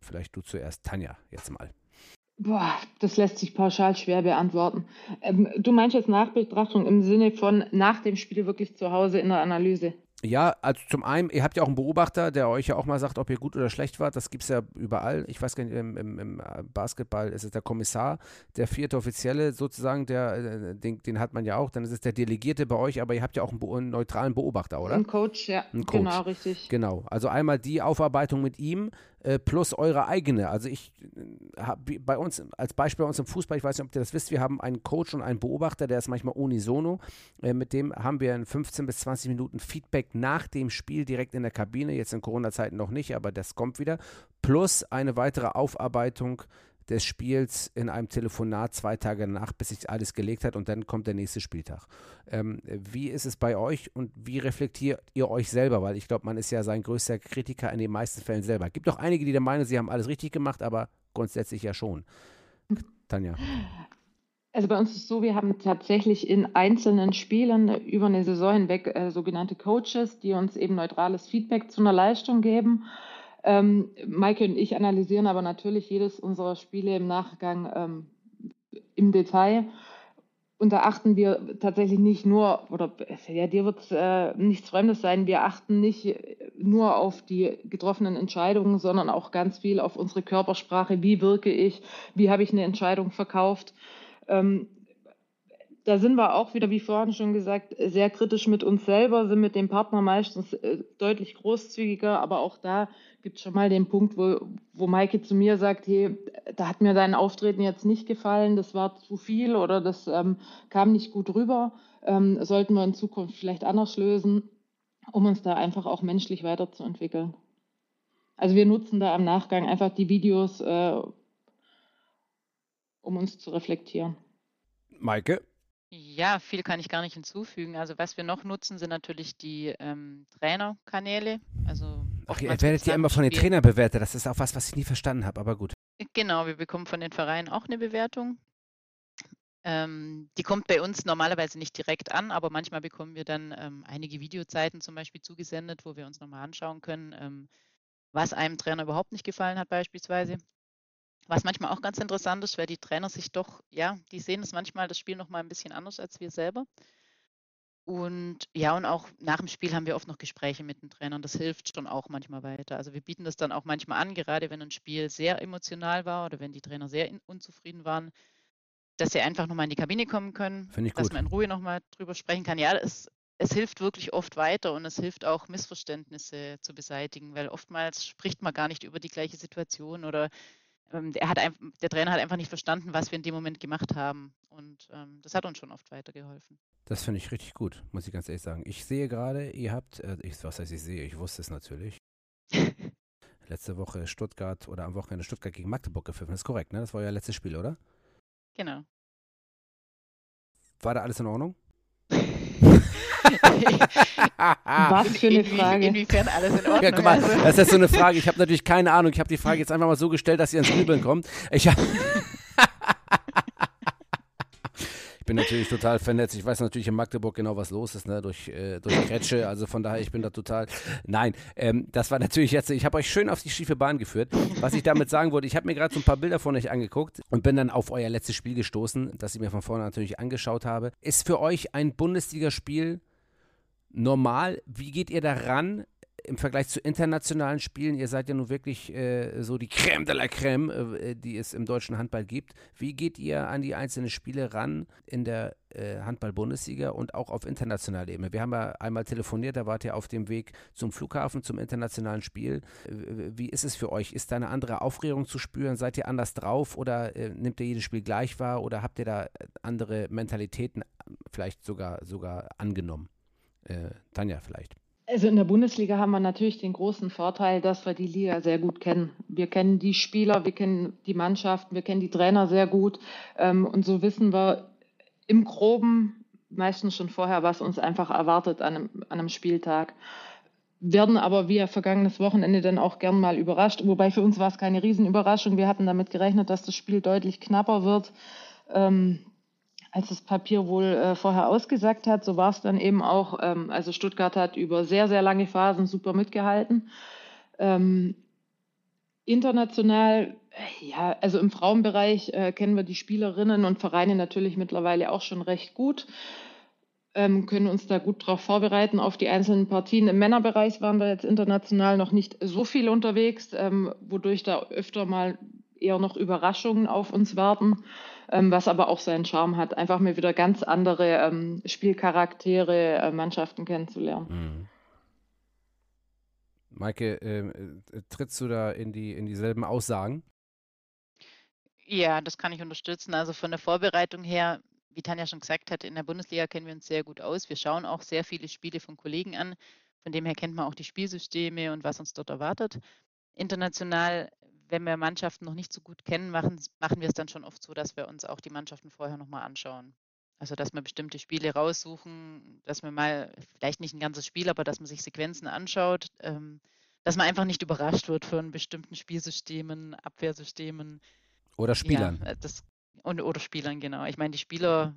Vielleicht du zuerst, Tanja, jetzt mal. Boah, das lässt sich pauschal schwer beantworten. Ähm, du meinst jetzt Nachbetrachtung im Sinne von nach dem Spiel wirklich zu Hause in der Analyse? Ja, also zum einen, ihr habt ja auch einen Beobachter, der euch ja auch mal sagt, ob ihr gut oder schlecht wart. Das gibt es ja überall. Ich weiß gar nicht, im, im, im, Basketball ist es der Kommissar, der vierte Offizielle sozusagen, der, äh, den, den, hat man ja auch. Dann ist es der Delegierte bei euch, aber ihr habt ja auch einen, einen neutralen Beobachter, oder? Ein Coach, ja. Ein Coach. Genau, richtig. Genau. Also einmal die Aufarbeitung mit ihm äh, plus eure eigene. Also ich äh, habe bei uns, als Beispiel bei uns im Fußball, ich weiß nicht, ob ihr das wisst, wir haben einen Coach und einen Beobachter, der ist manchmal unisono. Äh, mit dem haben wir in 15 bis 20 Minuten Feedback nach dem Spiel direkt in der Kabine. Jetzt in Corona-Zeiten noch nicht, aber das kommt wieder. Plus eine weitere Aufarbeitung des Spiels in einem Telefonat zwei Tage nach, bis sich alles gelegt hat und dann kommt der nächste Spieltag. Ähm, wie ist es bei euch und wie reflektiert ihr euch selber? Weil ich glaube, man ist ja sein größter Kritiker in den meisten Fällen selber. Es Gibt auch einige, die der Meinung, sie haben alles richtig gemacht, aber grundsätzlich ja schon. Tanja. Also bei uns ist es so, wir haben tatsächlich in einzelnen Spielen über eine Saison hinweg äh, sogenannte Coaches, die uns eben neutrales Feedback zu einer Leistung geben. Ähm, Maike und ich analysieren aber natürlich jedes unserer Spiele im Nachgang ähm, im Detail. Und da achten wir tatsächlich nicht nur, oder ja, dir wird äh, nichts Fremdes sein, wir achten nicht nur auf die getroffenen Entscheidungen, sondern auch ganz viel auf unsere Körpersprache. Wie wirke ich? Wie habe ich eine Entscheidung verkauft? Ähm, da sind wir auch wieder, wie vorhin schon gesagt, sehr kritisch mit uns selber, sind mit dem Partner meistens äh, deutlich großzügiger, aber auch da gibt es schon mal den Punkt, wo, wo Maike zu mir sagt, hey, da hat mir dein Auftreten jetzt nicht gefallen, das war zu viel oder das ähm, kam nicht gut rüber, ähm, sollten wir in Zukunft vielleicht anders lösen, um uns da einfach auch menschlich weiterzuentwickeln. Also wir nutzen da am Nachgang einfach die Videos, äh, um uns zu reflektieren. Maike? Ja, viel kann ich gar nicht hinzufügen. Also was wir noch nutzen, sind natürlich die ähm, Trainerkanäle. Also Ach, ihr werdet ja immer von den Trainern bewertet. Das ist auch was, was ich nie verstanden habe, aber gut. Genau, wir bekommen von den Vereinen auch eine Bewertung. Ähm, die kommt bei uns normalerweise nicht direkt an, aber manchmal bekommen wir dann ähm, einige Videozeiten zum Beispiel zugesendet, wo wir uns nochmal anschauen können, ähm, was einem Trainer überhaupt nicht gefallen hat beispielsweise. Was manchmal auch ganz interessant ist, weil die Trainer sich doch, ja, die sehen es manchmal das Spiel nochmal ein bisschen anders als wir selber. Und ja, und auch nach dem Spiel haben wir oft noch Gespräche mit den Trainern. Das hilft schon auch manchmal weiter. Also wir bieten das dann auch manchmal an, gerade wenn ein Spiel sehr emotional war oder wenn die Trainer sehr unzufrieden waren, dass sie einfach nochmal in die Kabine kommen können, dass man in Ruhe nochmal drüber sprechen kann. Ja, es, es hilft wirklich oft weiter und es hilft auch, Missverständnisse zu beseitigen, weil oftmals spricht man gar nicht über die gleiche Situation oder ähm, der, hat ein, der Trainer hat einfach nicht verstanden, was wir in dem Moment gemacht haben. Und ähm, das hat uns schon oft weitergeholfen. Das finde ich richtig gut, muss ich ganz ehrlich sagen. Ich sehe gerade, ihr habt, äh, ich, was heißt ich sehe, ich wusste es natürlich. Letzte Woche Stuttgart oder am Wochenende Stuttgart gegen Magdeburg gepfiffen. Das ist korrekt, ne? Das war euer letztes Spiel, oder? Genau. War da alles in Ordnung? Was für eine Frage. Inwiefern alles in Ordnung. Ja, guck mal, das ist so eine Frage. Ich habe natürlich keine Ahnung. Ich habe die Frage jetzt einfach mal so gestellt, dass ihr ins Grübeln kommt. Ich habe bin natürlich total vernetzt. Ich weiß natürlich in Magdeburg genau, was los ist, ne? durch, äh, durch Kretsche. Also von daher, ich bin da total. Nein, ähm, das war natürlich jetzt, ich habe euch schön auf die schiefe Bahn geführt. Was ich damit sagen wollte, ich habe mir gerade so ein paar Bilder von euch angeguckt und bin dann auf euer letztes Spiel gestoßen, das ich mir von vorne natürlich angeschaut habe. Ist für euch ein Bundesligaspiel normal? Wie geht ihr daran? Im Vergleich zu internationalen Spielen, ihr seid ja nun wirklich äh, so die Crème de la Crème, äh, die es im deutschen Handball gibt. Wie geht ihr an die einzelnen Spiele ran in der äh, Handball-Bundesliga und auch auf internationaler Ebene? Wir haben ja einmal telefoniert, da wart ihr auf dem Weg zum Flughafen, zum internationalen Spiel. Wie ist es für euch? Ist da eine andere Aufregung zu spüren? Seid ihr anders drauf oder äh, nimmt ihr jedes Spiel gleich wahr oder habt ihr da andere Mentalitäten vielleicht sogar, sogar angenommen? Äh, Tanja vielleicht. Also in der Bundesliga haben wir natürlich den großen Vorteil, dass wir die Liga sehr gut kennen. Wir kennen die Spieler, wir kennen die Mannschaften, wir kennen die Trainer sehr gut. Ähm, und so wissen wir im Groben meistens schon vorher, was uns einfach erwartet an einem, an einem Spieltag. Werden aber wie vergangenes Wochenende dann auch gern mal überrascht. Wobei für uns war es keine Riesenüberraschung. Wir hatten damit gerechnet, dass das Spiel deutlich knapper wird. Ähm, als das Papier wohl äh, vorher ausgesagt hat, so war es dann eben auch. Ähm, also Stuttgart hat über sehr, sehr lange Phasen super mitgehalten. Ähm, international, ja, also im Frauenbereich äh, kennen wir die Spielerinnen und Vereine natürlich mittlerweile auch schon recht gut, ähm, können uns da gut darauf vorbereiten auf die einzelnen Partien. Im Männerbereich waren wir jetzt international noch nicht so viel unterwegs, ähm, wodurch da öfter mal eher noch Überraschungen auf uns warten, ähm, was aber auch seinen Charme hat, einfach mal wieder ganz andere ähm, Spielcharaktere, äh, Mannschaften kennenzulernen. Mhm. Maike, ähm, äh, trittst du da in, die, in dieselben Aussagen? Ja, das kann ich unterstützen. Also von der Vorbereitung her, wie Tanja schon gesagt hat, in der Bundesliga kennen wir uns sehr gut aus. Wir schauen auch sehr viele Spiele von Kollegen an. Von dem her kennt man auch die Spielsysteme und was uns dort erwartet. International wenn wir Mannschaften noch nicht so gut kennen, machen, machen wir es dann schon oft so, dass wir uns auch die Mannschaften vorher nochmal anschauen. Also, dass wir bestimmte Spiele raussuchen, dass man mal, vielleicht nicht ein ganzes Spiel, aber dass man sich Sequenzen anschaut, ähm, dass man einfach nicht überrascht wird von bestimmten Spielsystemen, Abwehrsystemen. Oder Spielern. Ja, das, und, oder Spielern, genau. Ich meine, die Spieler,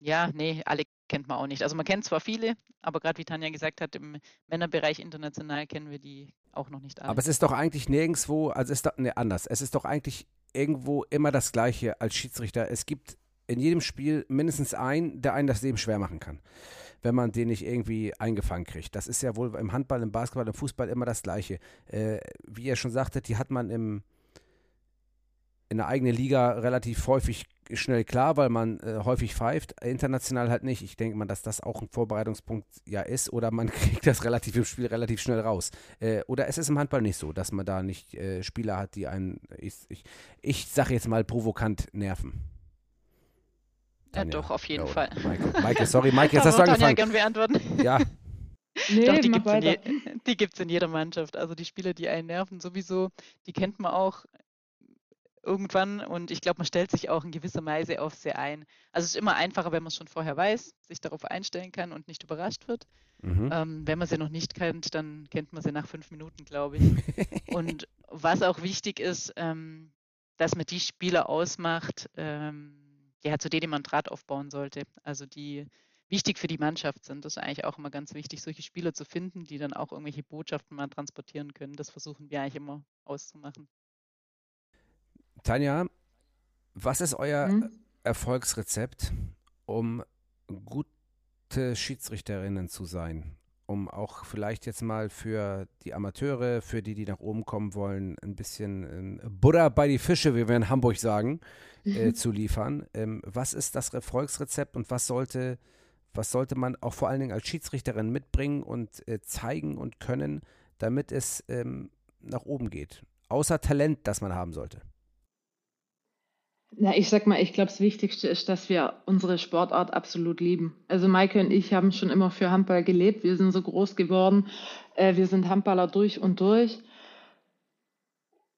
ja, nee, alle kennt man auch nicht. Also man kennt zwar viele, aber gerade wie Tanja gesagt hat, im Männerbereich international kennen wir die auch noch nicht alle. Aber es ist doch eigentlich nirgendwo, also ist doch, ne, anders. Es ist doch eigentlich irgendwo immer das Gleiche als Schiedsrichter. Es gibt in jedem Spiel mindestens einen, der einen das Leben schwer machen kann, wenn man den nicht irgendwie eingefangen kriegt. Das ist ja wohl im Handball, im Basketball, im Fußball immer das Gleiche. Äh, wie ihr schon sagtet, die hat man im, in der eigenen Liga relativ häufig schnell klar, weil man äh, häufig pfeift, international halt nicht. Ich denke mal, dass das auch ein Vorbereitungspunkt ja ist oder man kriegt das relativ im Spiel relativ schnell raus. Äh, oder es ist im Handball nicht so, dass man da nicht äh, Spieler hat, die einen, ich, ich, ich sage jetzt mal, provokant nerven. Ja, doch, auf jeden ja, Fall. Maike, Maike, sorry, Maike, jetzt hast du angefangen. gerne beantworten. Ja. Nee, Doch, die gibt es in, in, jeder Mannschaft. Also die Spieler, die einen nerven, sowieso, die kennt man auch irgendwann und ich glaube, man stellt sich auch in gewisser Weise auf sie ein. Also es ist immer einfacher, wenn man es schon vorher weiß, sich darauf einstellen kann und nicht überrascht wird. Mhm. Ähm, wenn man sie noch nicht kennt, dann kennt man sie nach fünf Minuten, glaube ich. und was auch wichtig ist, ähm, dass man die Spieler ausmacht, ähm, ja, zu denen man Draht aufbauen sollte. Also die wichtig für die Mannschaft sind. Das ist eigentlich auch immer ganz wichtig, solche Spieler zu finden, die dann auch irgendwelche Botschaften mal transportieren können. Das versuchen wir eigentlich immer auszumachen. Tanja, was ist euer hm? Erfolgsrezept, um gute Schiedsrichterinnen zu sein? Um auch vielleicht jetzt mal für die Amateure, für die, die nach oben kommen wollen, ein bisschen Butter bei die Fische, wie wir in Hamburg sagen, äh, zu liefern. Ähm, was ist das Erfolgsrezept und was sollte, was sollte man auch vor allen Dingen als Schiedsrichterin mitbringen und äh, zeigen und können, damit es ähm, nach oben geht? Außer Talent, das man haben sollte. Na, ich sag mal, ich glaube, das Wichtigste ist, dass wir unsere Sportart absolut lieben. Also Maike und ich haben schon immer für Handball gelebt. Wir sind so groß geworden. Äh, wir sind Handballer durch und durch.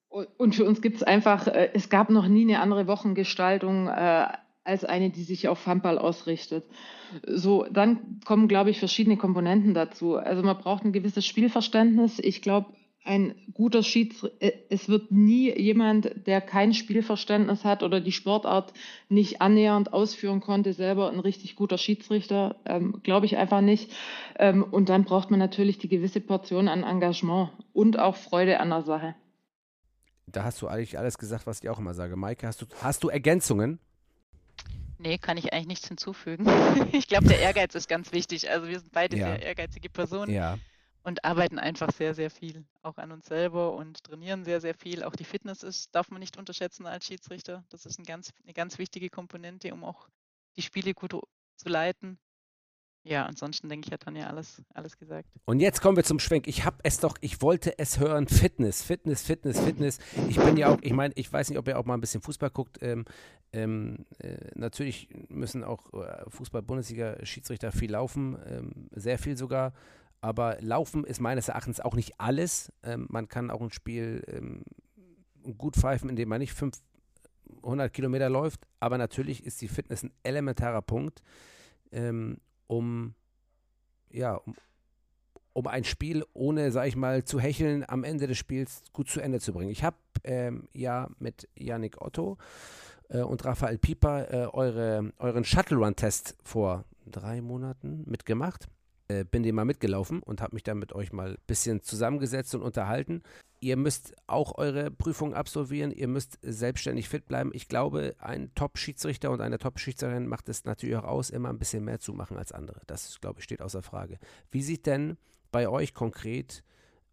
Und für uns gibt es einfach, äh, es gab noch nie eine andere Wochengestaltung äh, als eine, die sich auf Handball ausrichtet. So, dann kommen, glaube ich, verschiedene Komponenten dazu. Also man braucht ein gewisses Spielverständnis. Ich glaube, ein guter Schiedsrichter, äh, es wird nie jemand, der kein Spielverständnis hat oder die Sportart nicht annähernd ausführen konnte, selber ein richtig guter Schiedsrichter, ähm, glaube ich einfach nicht. Ähm, und dann braucht man natürlich die gewisse Portion an Engagement und auch Freude an der Sache. Da hast du eigentlich alles gesagt, was ich auch immer sage. Maike, hast du, hast du Ergänzungen? Nee, kann ich eigentlich nichts hinzufügen. ich glaube, der Ehrgeiz ist ganz wichtig. Also wir sind beide ja. sehr ehrgeizige Personen. Ja und arbeiten einfach sehr, sehr viel, auch an uns selber und trainieren sehr, sehr viel. Auch die Fitness ist, darf man nicht unterschätzen als Schiedsrichter. Das ist ein ganz, eine ganz wichtige Komponente, um auch die Spiele gut zu leiten. Ja, ansonsten denke ich, hat Tanja alles, alles gesagt. Und jetzt kommen wir zum Schwenk. Ich habe es doch, ich wollte es hören. Fitness, Fitness, Fitness, Fitness. Ich bin ja auch, ich meine, ich weiß nicht, ob ihr auch mal ein bisschen Fußball guckt. Ähm, ähm, äh, natürlich müssen auch äh, Fußball-Bundesliga-Schiedsrichter viel laufen, ähm, sehr viel sogar. Aber Laufen ist meines Erachtens auch nicht alles. Ähm, man kann auch ein Spiel ähm, gut pfeifen, indem man nicht 500 Kilometer läuft. Aber natürlich ist die Fitness ein elementarer Punkt, ähm, um, ja, um, um ein Spiel ohne, sag ich mal, zu hecheln am Ende des Spiels gut zu Ende zu bringen. Ich habe ähm, ja mit Yannick Otto äh, und Raphael Pieper äh, eure, euren Shuttle-Run-Test vor drei Monaten mitgemacht äh, bin dem mal mitgelaufen und habe mich dann mit euch mal ein bisschen zusammengesetzt und unterhalten. Ihr müsst auch eure Prüfung absolvieren, ihr müsst selbstständig fit bleiben. Ich glaube, ein Top-Schiedsrichter und eine Top-Schiedsrichterin macht es natürlich auch aus, immer ein bisschen mehr zu machen als andere. Das, glaube ich, steht außer Frage. Wie sieht denn bei euch konkret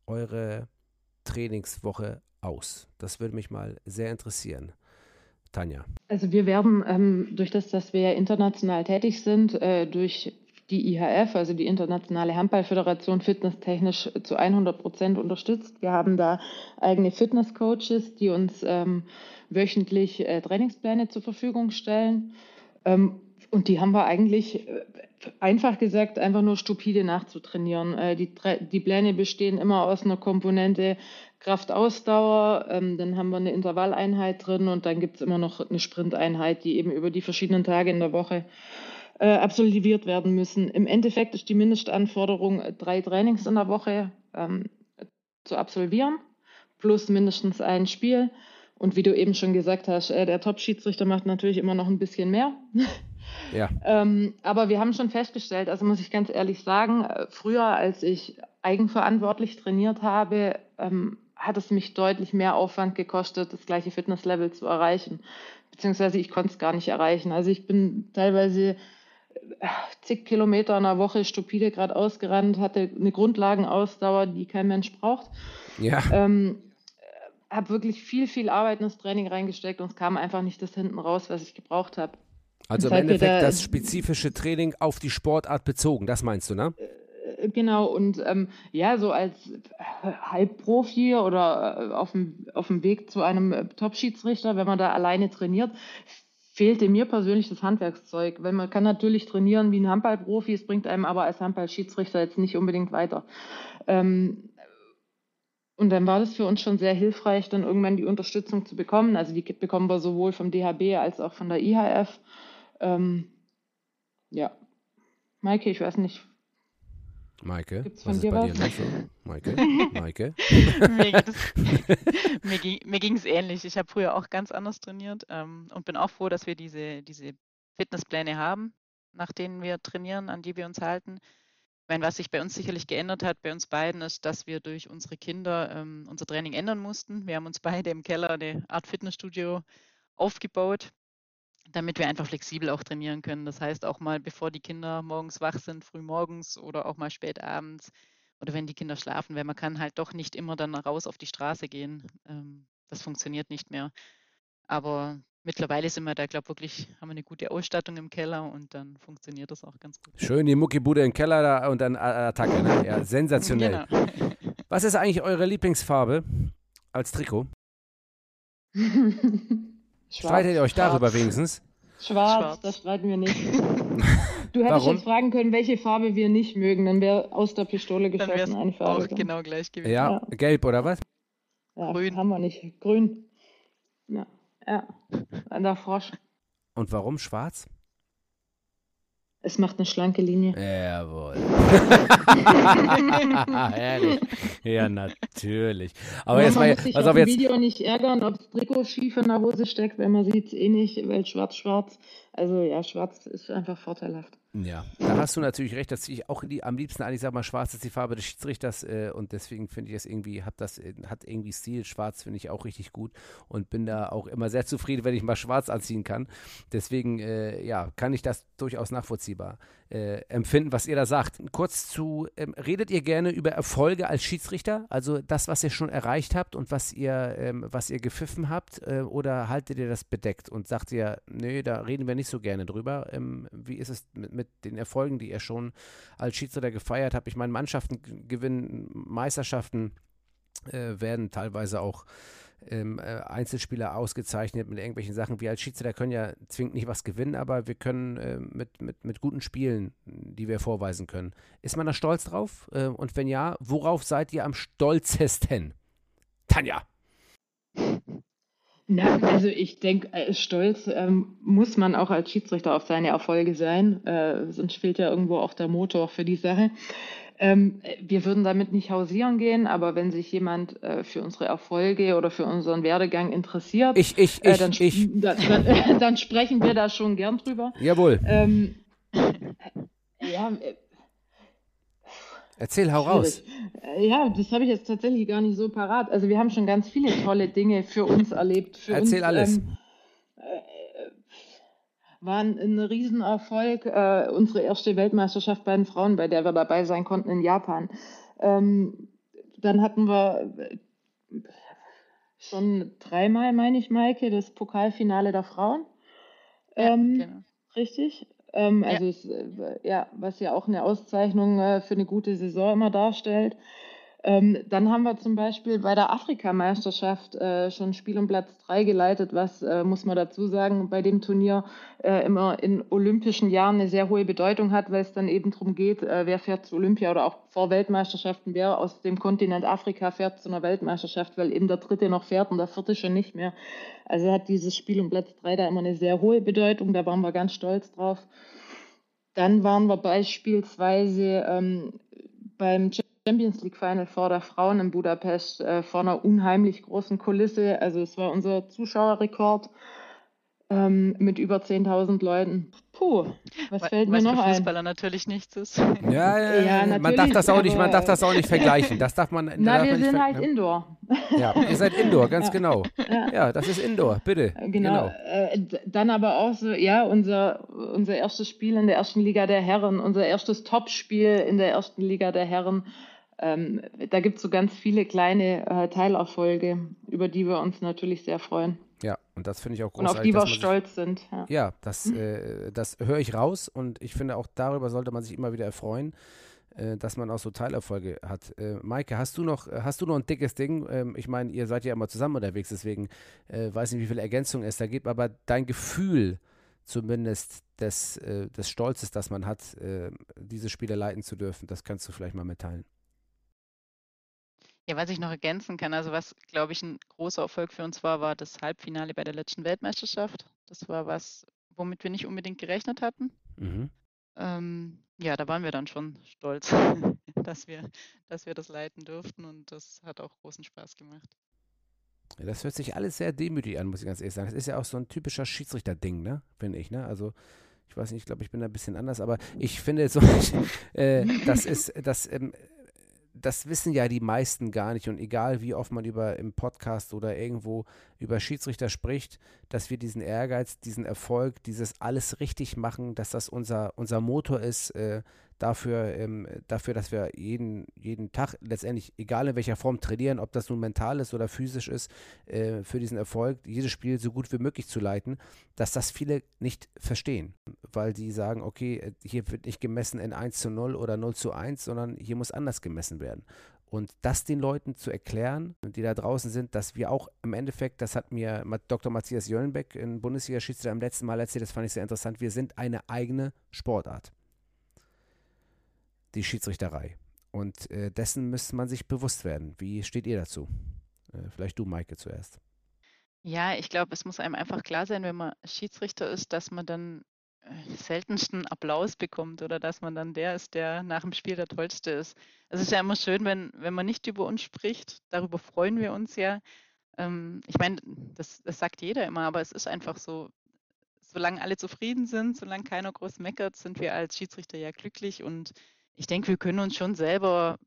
eure Trainingswoche aus? Das würde mich mal sehr interessieren. Tanja. Also wir werden ähm, durch das, dass wir international tätig sind, äh, durch die IHF, also die Internationale Handballföderation, fitnesstechnisch zu 100 Prozent unterstützt. Wir haben da eigene Fitnesscoaches, die uns ähm, wöchentlich äh, Trainingspläne zur Verfügung stellen. Ähm, und die haben wir eigentlich äh, einfach gesagt, einfach nur stupide nachzutrainieren. Äh, die, die Pläne bestehen immer aus einer Komponente Kraftausdauer, ähm, dann haben wir eine Intervalleinheit drin und dann gibt es immer noch eine Sprinteinheit, die eben über die verschiedenen Tage in der Woche äh, absolviert werden müssen. Im Endeffekt ist die Mindestanforderung, äh, drei Trainings in der Woche ähm, zu absolvieren, plus mindestens ein Spiel. Und wie du eben schon gesagt hast, äh, der Top-Schiedsrichter macht natürlich immer noch ein bisschen mehr. Ja. ähm, aber wir haben schon festgestellt, also muss ich ganz ehrlich sagen, äh, früher, als ich eigenverantwortlich trainiert habe, ähm, hat es mich deutlich mehr Aufwand gekostet, das gleiche Fitnesslevel zu erreichen. Beziehungsweise ich konnte es gar nicht erreichen. Also ich bin teilweise zig Kilometer in der Woche stupide gerade ausgerannt, hatte eine Grundlagenausdauer, die kein Mensch braucht. Ja. Ähm, habe wirklich viel, viel Arbeit in das Training reingesteckt und es kam einfach nicht das hinten raus, was ich gebraucht habe. Also im Endeffekt da, das spezifische Training auf die Sportart bezogen, das meinst du, ne? Äh, genau, und ähm, ja, so als Halbprofi oder äh, auf dem, auf dem Weg zu einem Top-Schiedsrichter, wenn man da alleine trainiert, fehlte mir persönlich das Handwerkszeug, weil man kann natürlich trainieren wie ein Handballprofi, es bringt einem aber als Handballschiedsrichter jetzt nicht unbedingt weiter. Ähm, und dann war das für uns schon sehr hilfreich, dann irgendwann die Unterstützung zu bekommen. Also die bekommen wir sowohl vom DHB als auch von der IHF. Ähm, ja. Maike, ich weiß nicht, Maike, was ist bei was? dir los so? Maike, Maike. mir ging es ähnlich. Ich habe früher auch ganz anders trainiert ähm, und bin auch froh, dass wir diese, diese Fitnesspläne haben, nach denen wir trainieren, an die wir uns halten. Ich meine, was sich bei uns sicherlich geändert hat, bei uns beiden, ist, dass wir durch unsere Kinder ähm, unser Training ändern mussten. Wir haben uns beide im Keller eine Art Fitnessstudio aufgebaut damit wir einfach flexibel auch trainieren können. Das heißt auch mal, bevor die Kinder morgens wach sind, früh morgens oder auch mal spät abends oder wenn die Kinder schlafen, weil man kann halt doch nicht immer dann raus auf die Straße gehen. Ähm, das funktioniert nicht mehr. Aber mittlerweile sind wir da, glaube ich, wirklich, haben wir eine gute Ausstattung im Keller und dann funktioniert das auch ganz gut. Schön die Muckibude im Keller da und dann Attacke, ne? Ja, sensationell. Genau. Was ist eigentlich eure Lieblingsfarbe als Trikot? Streitet ihr euch darüber Schwarz. wenigstens? Schwarz, Schwarz, das streiten wir nicht. Du hättest Warum? jetzt fragen können, welche Farbe wir nicht mögen, dann wäre aus der Pistole geschossen eine Farbe. Auch genau gleich gewesen. Ja, ja, gelb oder was? Ja, Grün. Haben wir nicht. Grün. Ja, ja. An der Frosch. Und warum schwarz? Es macht eine schlanke Linie. Jawohl. Herrlich. Ja, natürlich. Aber Ja, jetzt man mal, muss sich pass auf jetzt. Video nicht ärgern, ob das Trikot schief in der Hose steckt, weil man sieht es eh nicht, weil schwarz-schwarz. Also ja, schwarz ist einfach vorteilhaft. Ja, da hast du natürlich recht, dass ich auch die, am liebsten eigentlich sag mal, schwarz ist die Farbe des Schiedsrichters äh, und deswegen finde ich es irgendwie, hat das, hat irgendwie Stil, schwarz finde ich auch richtig gut und bin da auch immer sehr zufrieden, wenn ich mal schwarz anziehen kann. Deswegen, äh, ja, kann ich das durchaus nachvollziehbar äh, empfinden, was ihr da sagt. Kurz zu, ähm, redet ihr gerne über Erfolge als Schiedsrichter, also das, was ihr schon erreicht habt und was ihr, ähm, was ihr gepfiffen habt äh, oder haltet ihr das bedeckt und sagt ihr, nee, da reden wir nicht so gerne drüber. Ähm, wie ist es mit, mit den Erfolgen, die ihr schon als Schiedsrichter gefeiert habt? Ich meine, Mannschaften gewinnen Meisterschaften, äh, werden teilweise auch ähm, äh, Einzelspieler ausgezeichnet mit irgendwelchen Sachen. Wir als Schiedsrichter können ja zwingend nicht was gewinnen, aber wir können äh, mit, mit, mit guten Spielen, die wir vorweisen können. Ist man da stolz drauf? Äh, und wenn ja, worauf seid ihr am stolzesten? Tanja. Na, also ich denke, äh, stolz ähm, muss man auch als Schiedsrichter auf seine Erfolge sein, äh, sonst fehlt ja irgendwo auch der Motor für die Sache. Ähm, wir würden damit nicht hausieren gehen, aber wenn sich jemand äh, für unsere Erfolge oder für unseren Werdegang interessiert, Ich, ich, äh, dann, ich. dann, dann, dann sprechen wir da schon gern drüber. Jawohl. Ähm, ja, äh, Erzähl, hau raus. schwierig. Äh, Ja, das habe ich jetzt tatsächlich gar nicht so parat. Also wir haben schon ganz viele tolle Dinge für uns erlebt. Für Erzähl uns, alles. Ähm, äh, war ein, Riesenerfolg. Äh, unsere erste Weltmeisterschaft bei den Frauen, bei der wir dabei sein konnten in Japan. Ähm, dann hatten wir äh, schon dreimal, meine ich, Maike, das Pokalfinale der Frauen. Ähm, genau. Richtig. Ähm, Ja. also es, äh, ja, was ja auch eine Auszeichnung äh, für eine gute Saison immer darstellt. Ähm, dann haben wir zum Beispiel bei der Afrikameisterschaft äh, schon Spiel um Platz 3 geleitet, was, äh, muss man dazu sagen, bei dem Turnier äh, immer in olympischen Jahren eine sehr hohe Bedeutung hat, weil es dann eben darum geht, äh, wer fährt zu Olympia oder auch vor Weltmeisterschaften, wer aus dem Kontinent Afrika fährt zu einer Weltmeisterschaft, weil eben der dritte noch fährt und der vierte schon nicht mehr. Also hat dieses Spiel um Platz 3 da immer eine sehr hohe Bedeutung, da waren wir ganz stolz drauf. Dann waren wir beispielsweise ähm, beim Champions League Final vor der Frauen in Budapest äh, vor einer unheimlich großen Kulisse. Also es war unser Zuschauerrekord ähm, mit über 10.000 Leuten. Puh, was Weil- fällt mir was noch für ein? Fußballer natürlich nichts ist. Ja, ja, Ja, ja, man darf natürlich, das auch nicht, man darf das auch nicht vergleichen. Das darf man. Na, darf wir man sind halt ne? Indoor. Ja, ihr seid Indoor, ganz Ja. genau. Ja. Ja, das ist Indoor, bitte. Genau. Äh, d- dann aber auch so, ja, unser, unser erstes Spiel in der ersten Liga der Herren, unser erstes Topspiel in der ersten Liga der Herren. Ähm, da gibt es so ganz viele kleine äh, Teilerfolge, über die wir uns natürlich sehr freuen Ja, und das finde ich auch und großartig. auf die wir sich- stolz sind. Ja. Ja, das, äh, das höre ich raus und ich finde auch darüber sollte man sich immer wieder erfreuen, äh, dass man auch so Teilerfolge hat. Äh, Maike, hast du noch, hast du noch ein dickes Ding? Ähm, ich meine, ihr seid ja immer zusammen unterwegs, deswegen äh, weiß nicht, wie viele Ergänzungen es da gibt, aber dein Gefühl zumindest des, äh, des Stolzes, das man hat, äh, diese Spiele leiten zu dürfen, das kannst du vielleicht mal mitteilen. Ja, was ich noch ergänzen kann, also was, glaube ich, ein großer Erfolg für uns war, war das Halbfinale bei der letzten Weltmeisterschaft. Das war was, womit wir nicht unbedingt gerechnet hatten. Mhm. Ähm, ja, da waren wir dann schon stolz, dass wir, dass wir das leiten durften und das hat auch großen Spaß gemacht. Ja, das hört sich alles sehr demütig an, muss ich ganz ehrlich sagen. Das ist ja auch so ein typischer Schiedsrichter-Ding, ne? Finde ich, ne? Also, ich weiß nicht, ich glaube, ich bin da ein bisschen anders, aber ich finde so, äh, das ist, das, ähm, das wissen ja die meisten gar nicht. Und egal wie oft man über im Podcast oder irgendwo über Schiedsrichter spricht, dass wir diesen Ehrgeiz, diesen Erfolg, dieses alles richtig machen, dass das unser, unser Motor ist, äh, dafür, ähm, dafür, dass wir jeden, jeden Tag letztendlich, egal in welcher Form trainieren, ob das nun mental ist oder physisch ist, äh, für diesen Erfolg, jedes Spiel so gut wie möglich zu leiten, dass das viele nicht verstehen, weil die sagen, okay, äh, hier wird nicht gemessen in 1 zu 0 oder 0 zu 1, sondern hier muss anders gemessen werden. Und das den Leuten zu erklären, die da draußen sind, dass wir auch im Endeffekt, das hat mir Dr. Matthias Jöllenbeck, ein Bundesliga-Schiedsrichter, am letzten Mal erzählt, das fand ich sehr interessant, wir sind eine eigene Sportart. Die Schiedsrichterei. Und äh, dessen müsste man sich bewusst werden. Wie steht ihr dazu? Äh, vielleicht du, Maike, zuerst. Ja, ich glaube, es muss einem einfach klar sein, wenn man Schiedsrichter ist, dass man dann seltensten Applaus bekommt oder dass man dann der ist, der nach dem Spiel der Tollste ist. Es ist ja immer schön, wenn, wenn man nicht über uns spricht. Darüber freuen wir uns ja. Ähm, ich meine, das, das sagt jeder immer, aber es ist einfach so, solange alle zufrieden sind, solange keiner groß meckert, sind wir als Schiedsrichter ja glücklich und ich denke, wir können uns schon selber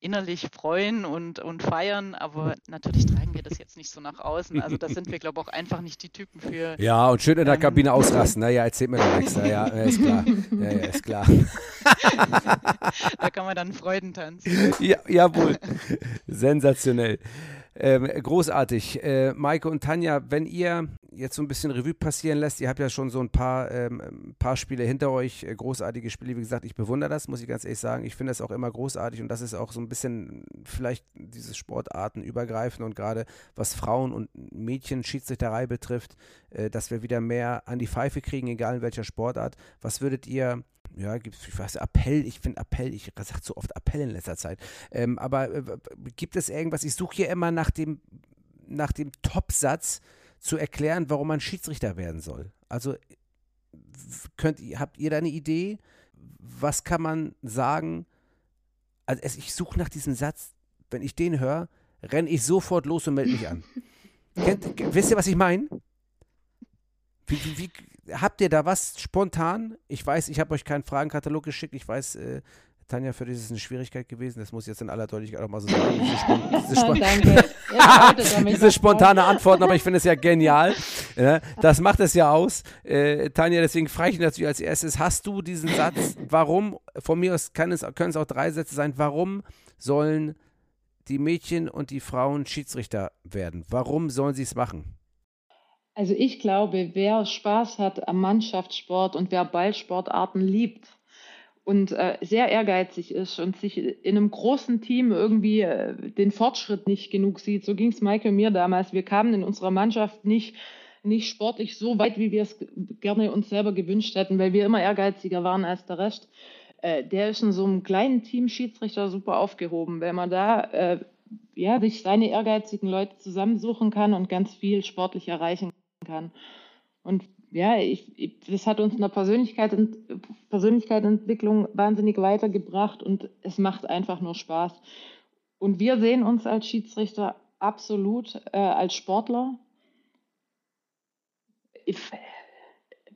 innerlich freuen und, und feiern, aber natürlich tragen wir das jetzt nicht so nach außen. Also da sind wir, glaube ich, auch einfach nicht die Typen für. Ja, und schön in der ähm, Kabine ausrasten. Naja, erzählt mir doch nichts. Ja, ja, ist klar. Ja, ja, ist klar. da kann man dann Freudentanz. Ja, jawohl. Sensationell. Ähm, großartig. Äh, Maike und Tanja, wenn ihr jetzt so ein bisschen Revue passieren lässt, ihr habt ja schon so ein paar, ähm, paar Spiele hinter euch, äh, großartige Spiele, wie gesagt, ich bewundere das, muss ich ganz ehrlich sagen. Ich finde das auch immer großartig und das ist auch so ein bisschen vielleicht diese Sportarten übergreifend und gerade was Frauen und Mädchen Schiedsrichterei betrifft, äh, dass wir wieder mehr an die Pfeife kriegen, egal in welcher Sportart. Was würdet ihr ja, gibt es, ich weiß, Appell, ich finde Appell, ich sage so oft Appell in letzter Zeit. Ähm, aber äh, gibt es irgendwas, ich suche hier immer nach dem, nach dem Topsatz zu erklären, warum man Schiedsrichter werden soll. Also könnt, habt ihr da eine Idee? Was kann man sagen? Also ich suche nach diesem Satz, wenn ich den höre, renne ich sofort los und melde mich an. Kennt, wisst ihr, was ich meine? Wie, wie, wie, habt ihr da was spontan? Ich weiß, ich habe euch keinen Fragenkatalog geschickt. Ich weiß, äh, Tanja, für dich ist es eine Schwierigkeit gewesen. Das muss ich jetzt in aller Deutlichkeit auch mal so sagen. Diese, Spon diese, Spon diese spontane Antworten, aber ich finde es ja genial. Ja, das macht es ja aus. Äh, Tanja, deswegen frage ich natürlich als erstes, hast du diesen Satz, warum, von mir aus können es, können es auch drei Sätze sein, warum sollen die Mädchen und die Frauen Schiedsrichter werden? Warum sollen sie es machen? Also ich glaube, wer Spaß hat am Mannschaftssport und wer Ballsportarten liebt und äh, sehr ehrgeizig ist und sich in einem großen Team irgendwie äh, den Fortschritt nicht genug sieht, so ging es Michael mir damals. Wir kamen in unserer Mannschaft nicht, nicht sportlich so weit, wie wir es gerne uns selber gewünscht hätten, weil wir immer ehrgeiziger waren als der Rest. Äh, der ist in so einem kleinen Team Schiedsrichter super aufgehoben, weil man da äh, ja, sich seine ehrgeizigen Leute zusammensuchen kann und ganz viel sportlich erreichen kann. Und ja, ich, ich, das hat uns in der Persönlichkeit, Persönlichkeitsentwicklung wahnsinnig weitergebracht und es macht einfach nur Spaß. Und wir sehen uns als Schiedsrichter absolut äh, als Sportler.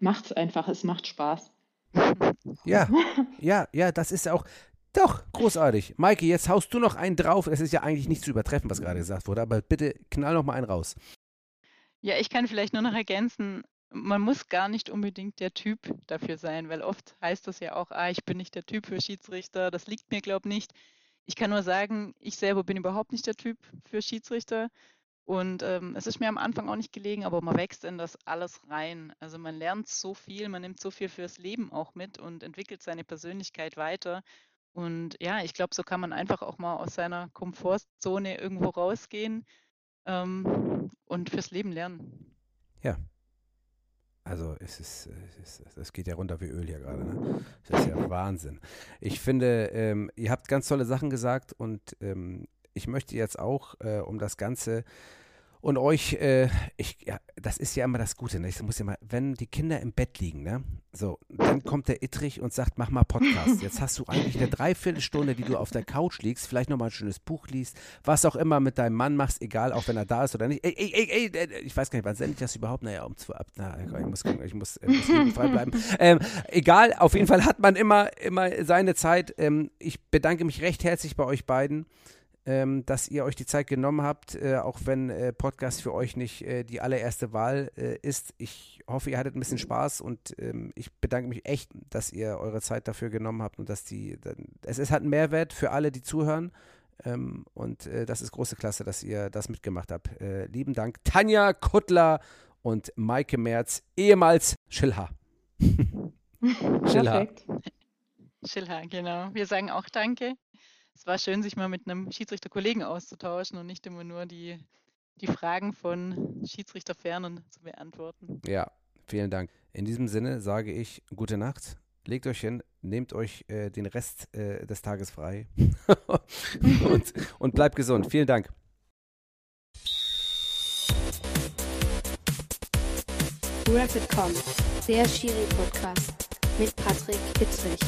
Macht es einfach, es macht Spaß. Ja, ja, ja, das ist auch, doch, großartig. Maike, jetzt haust du noch einen drauf. Es ist ja eigentlich nicht zu übertreffen, was gerade gesagt wurde, aber bitte knall noch mal einen raus. Ja, ich kann vielleicht nur noch ergänzen, man muss gar nicht unbedingt der Typ dafür sein, weil oft heißt das ja auch, ah, ich bin nicht der Typ für Schiedsrichter, das liegt mir, glaube ich, nicht. Ich kann nur sagen, ich selber bin überhaupt nicht der Typ für Schiedsrichter. Und ähm, es ist mir am Anfang auch nicht gelegen, aber man wächst in das alles rein. Also man lernt so viel, man nimmt so viel fürs Leben auch mit und entwickelt seine Persönlichkeit weiter. Und ja, ich glaube, so kann man einfach auch mal aus seiner Komfortzone irgendwo rausgehen ähm, und fürs Leben lernen. Ja. Also es ist, es ist, es geht ja runter wie Öl hier gerade. Ne? Das ist ja Wahnsinn. Ich finde, ähm, ihr habt ganz tolle Sachen gesagt und ähm, ich möchte jetzt auch, äh, um das Ganze und euch, äh, ich, ja, das ist ja immer das Gute, ne? Ich muss ja mal, wenn die Kinder im Bett liegen, ne? So, dann kommt der Ittrich und sagt, mach mal Podcast. Jetzt hast du eigentlich eine Dreiviertelstunde, die du auf der Couch liegst, vielleicht nochmal ein schönes Buch liest, was auch immer mit deinem Mann machst, egal, auch wenn er da ist oder nicht. Ey, ey, ey, ey ich weiß gar nicht, wann sende ich das überhaupt? Naja, um zwei ab, na, ich muss ich muss, äh, muss frei bleiben. Ähm, egal, auf jeden Fall hat man immer, immer seine Zeit. Ähm, ich bedanke mich recht herzlich bei euch beiden ähm, dass ihr euch die Zeit genommen habt, äh, auch wenn äh, Podcast für euch nicht äh, die allererste Wahl äh, ist. Ich hoffe, ihr hattet ein bisschen Spaß und ähm, ich bedanke mich echt, dass ihr eure Zeit dafür genommen habt und dass die, es ist halt ein Mehrwert für alle, die zuhören. Ähm, und äh, das ist große Klasse, dass ihr das mitgemacht habt. Äh, lieben Dank, Tanja Kuttler und Maike Merz, ehemals Schilha. Schilha. Schilha, genau. Wir sagen auch Danke es war schön, sich mal mit einem Schiedsrichterkollegen auszutauschen und nicht immer nur die, die Fragen von Schiedsrichterfernen zu beantworten. Ja, vielen Dank. In diesem Sinne sage ich gute Nacht. Legt euch hin, nehmt euch äh, den Rest äh, des Tages frei und, und bleibt gesund. Vielen Dank. To Rapid Com, der Schiri-Podcast mit Patrick Hittrich.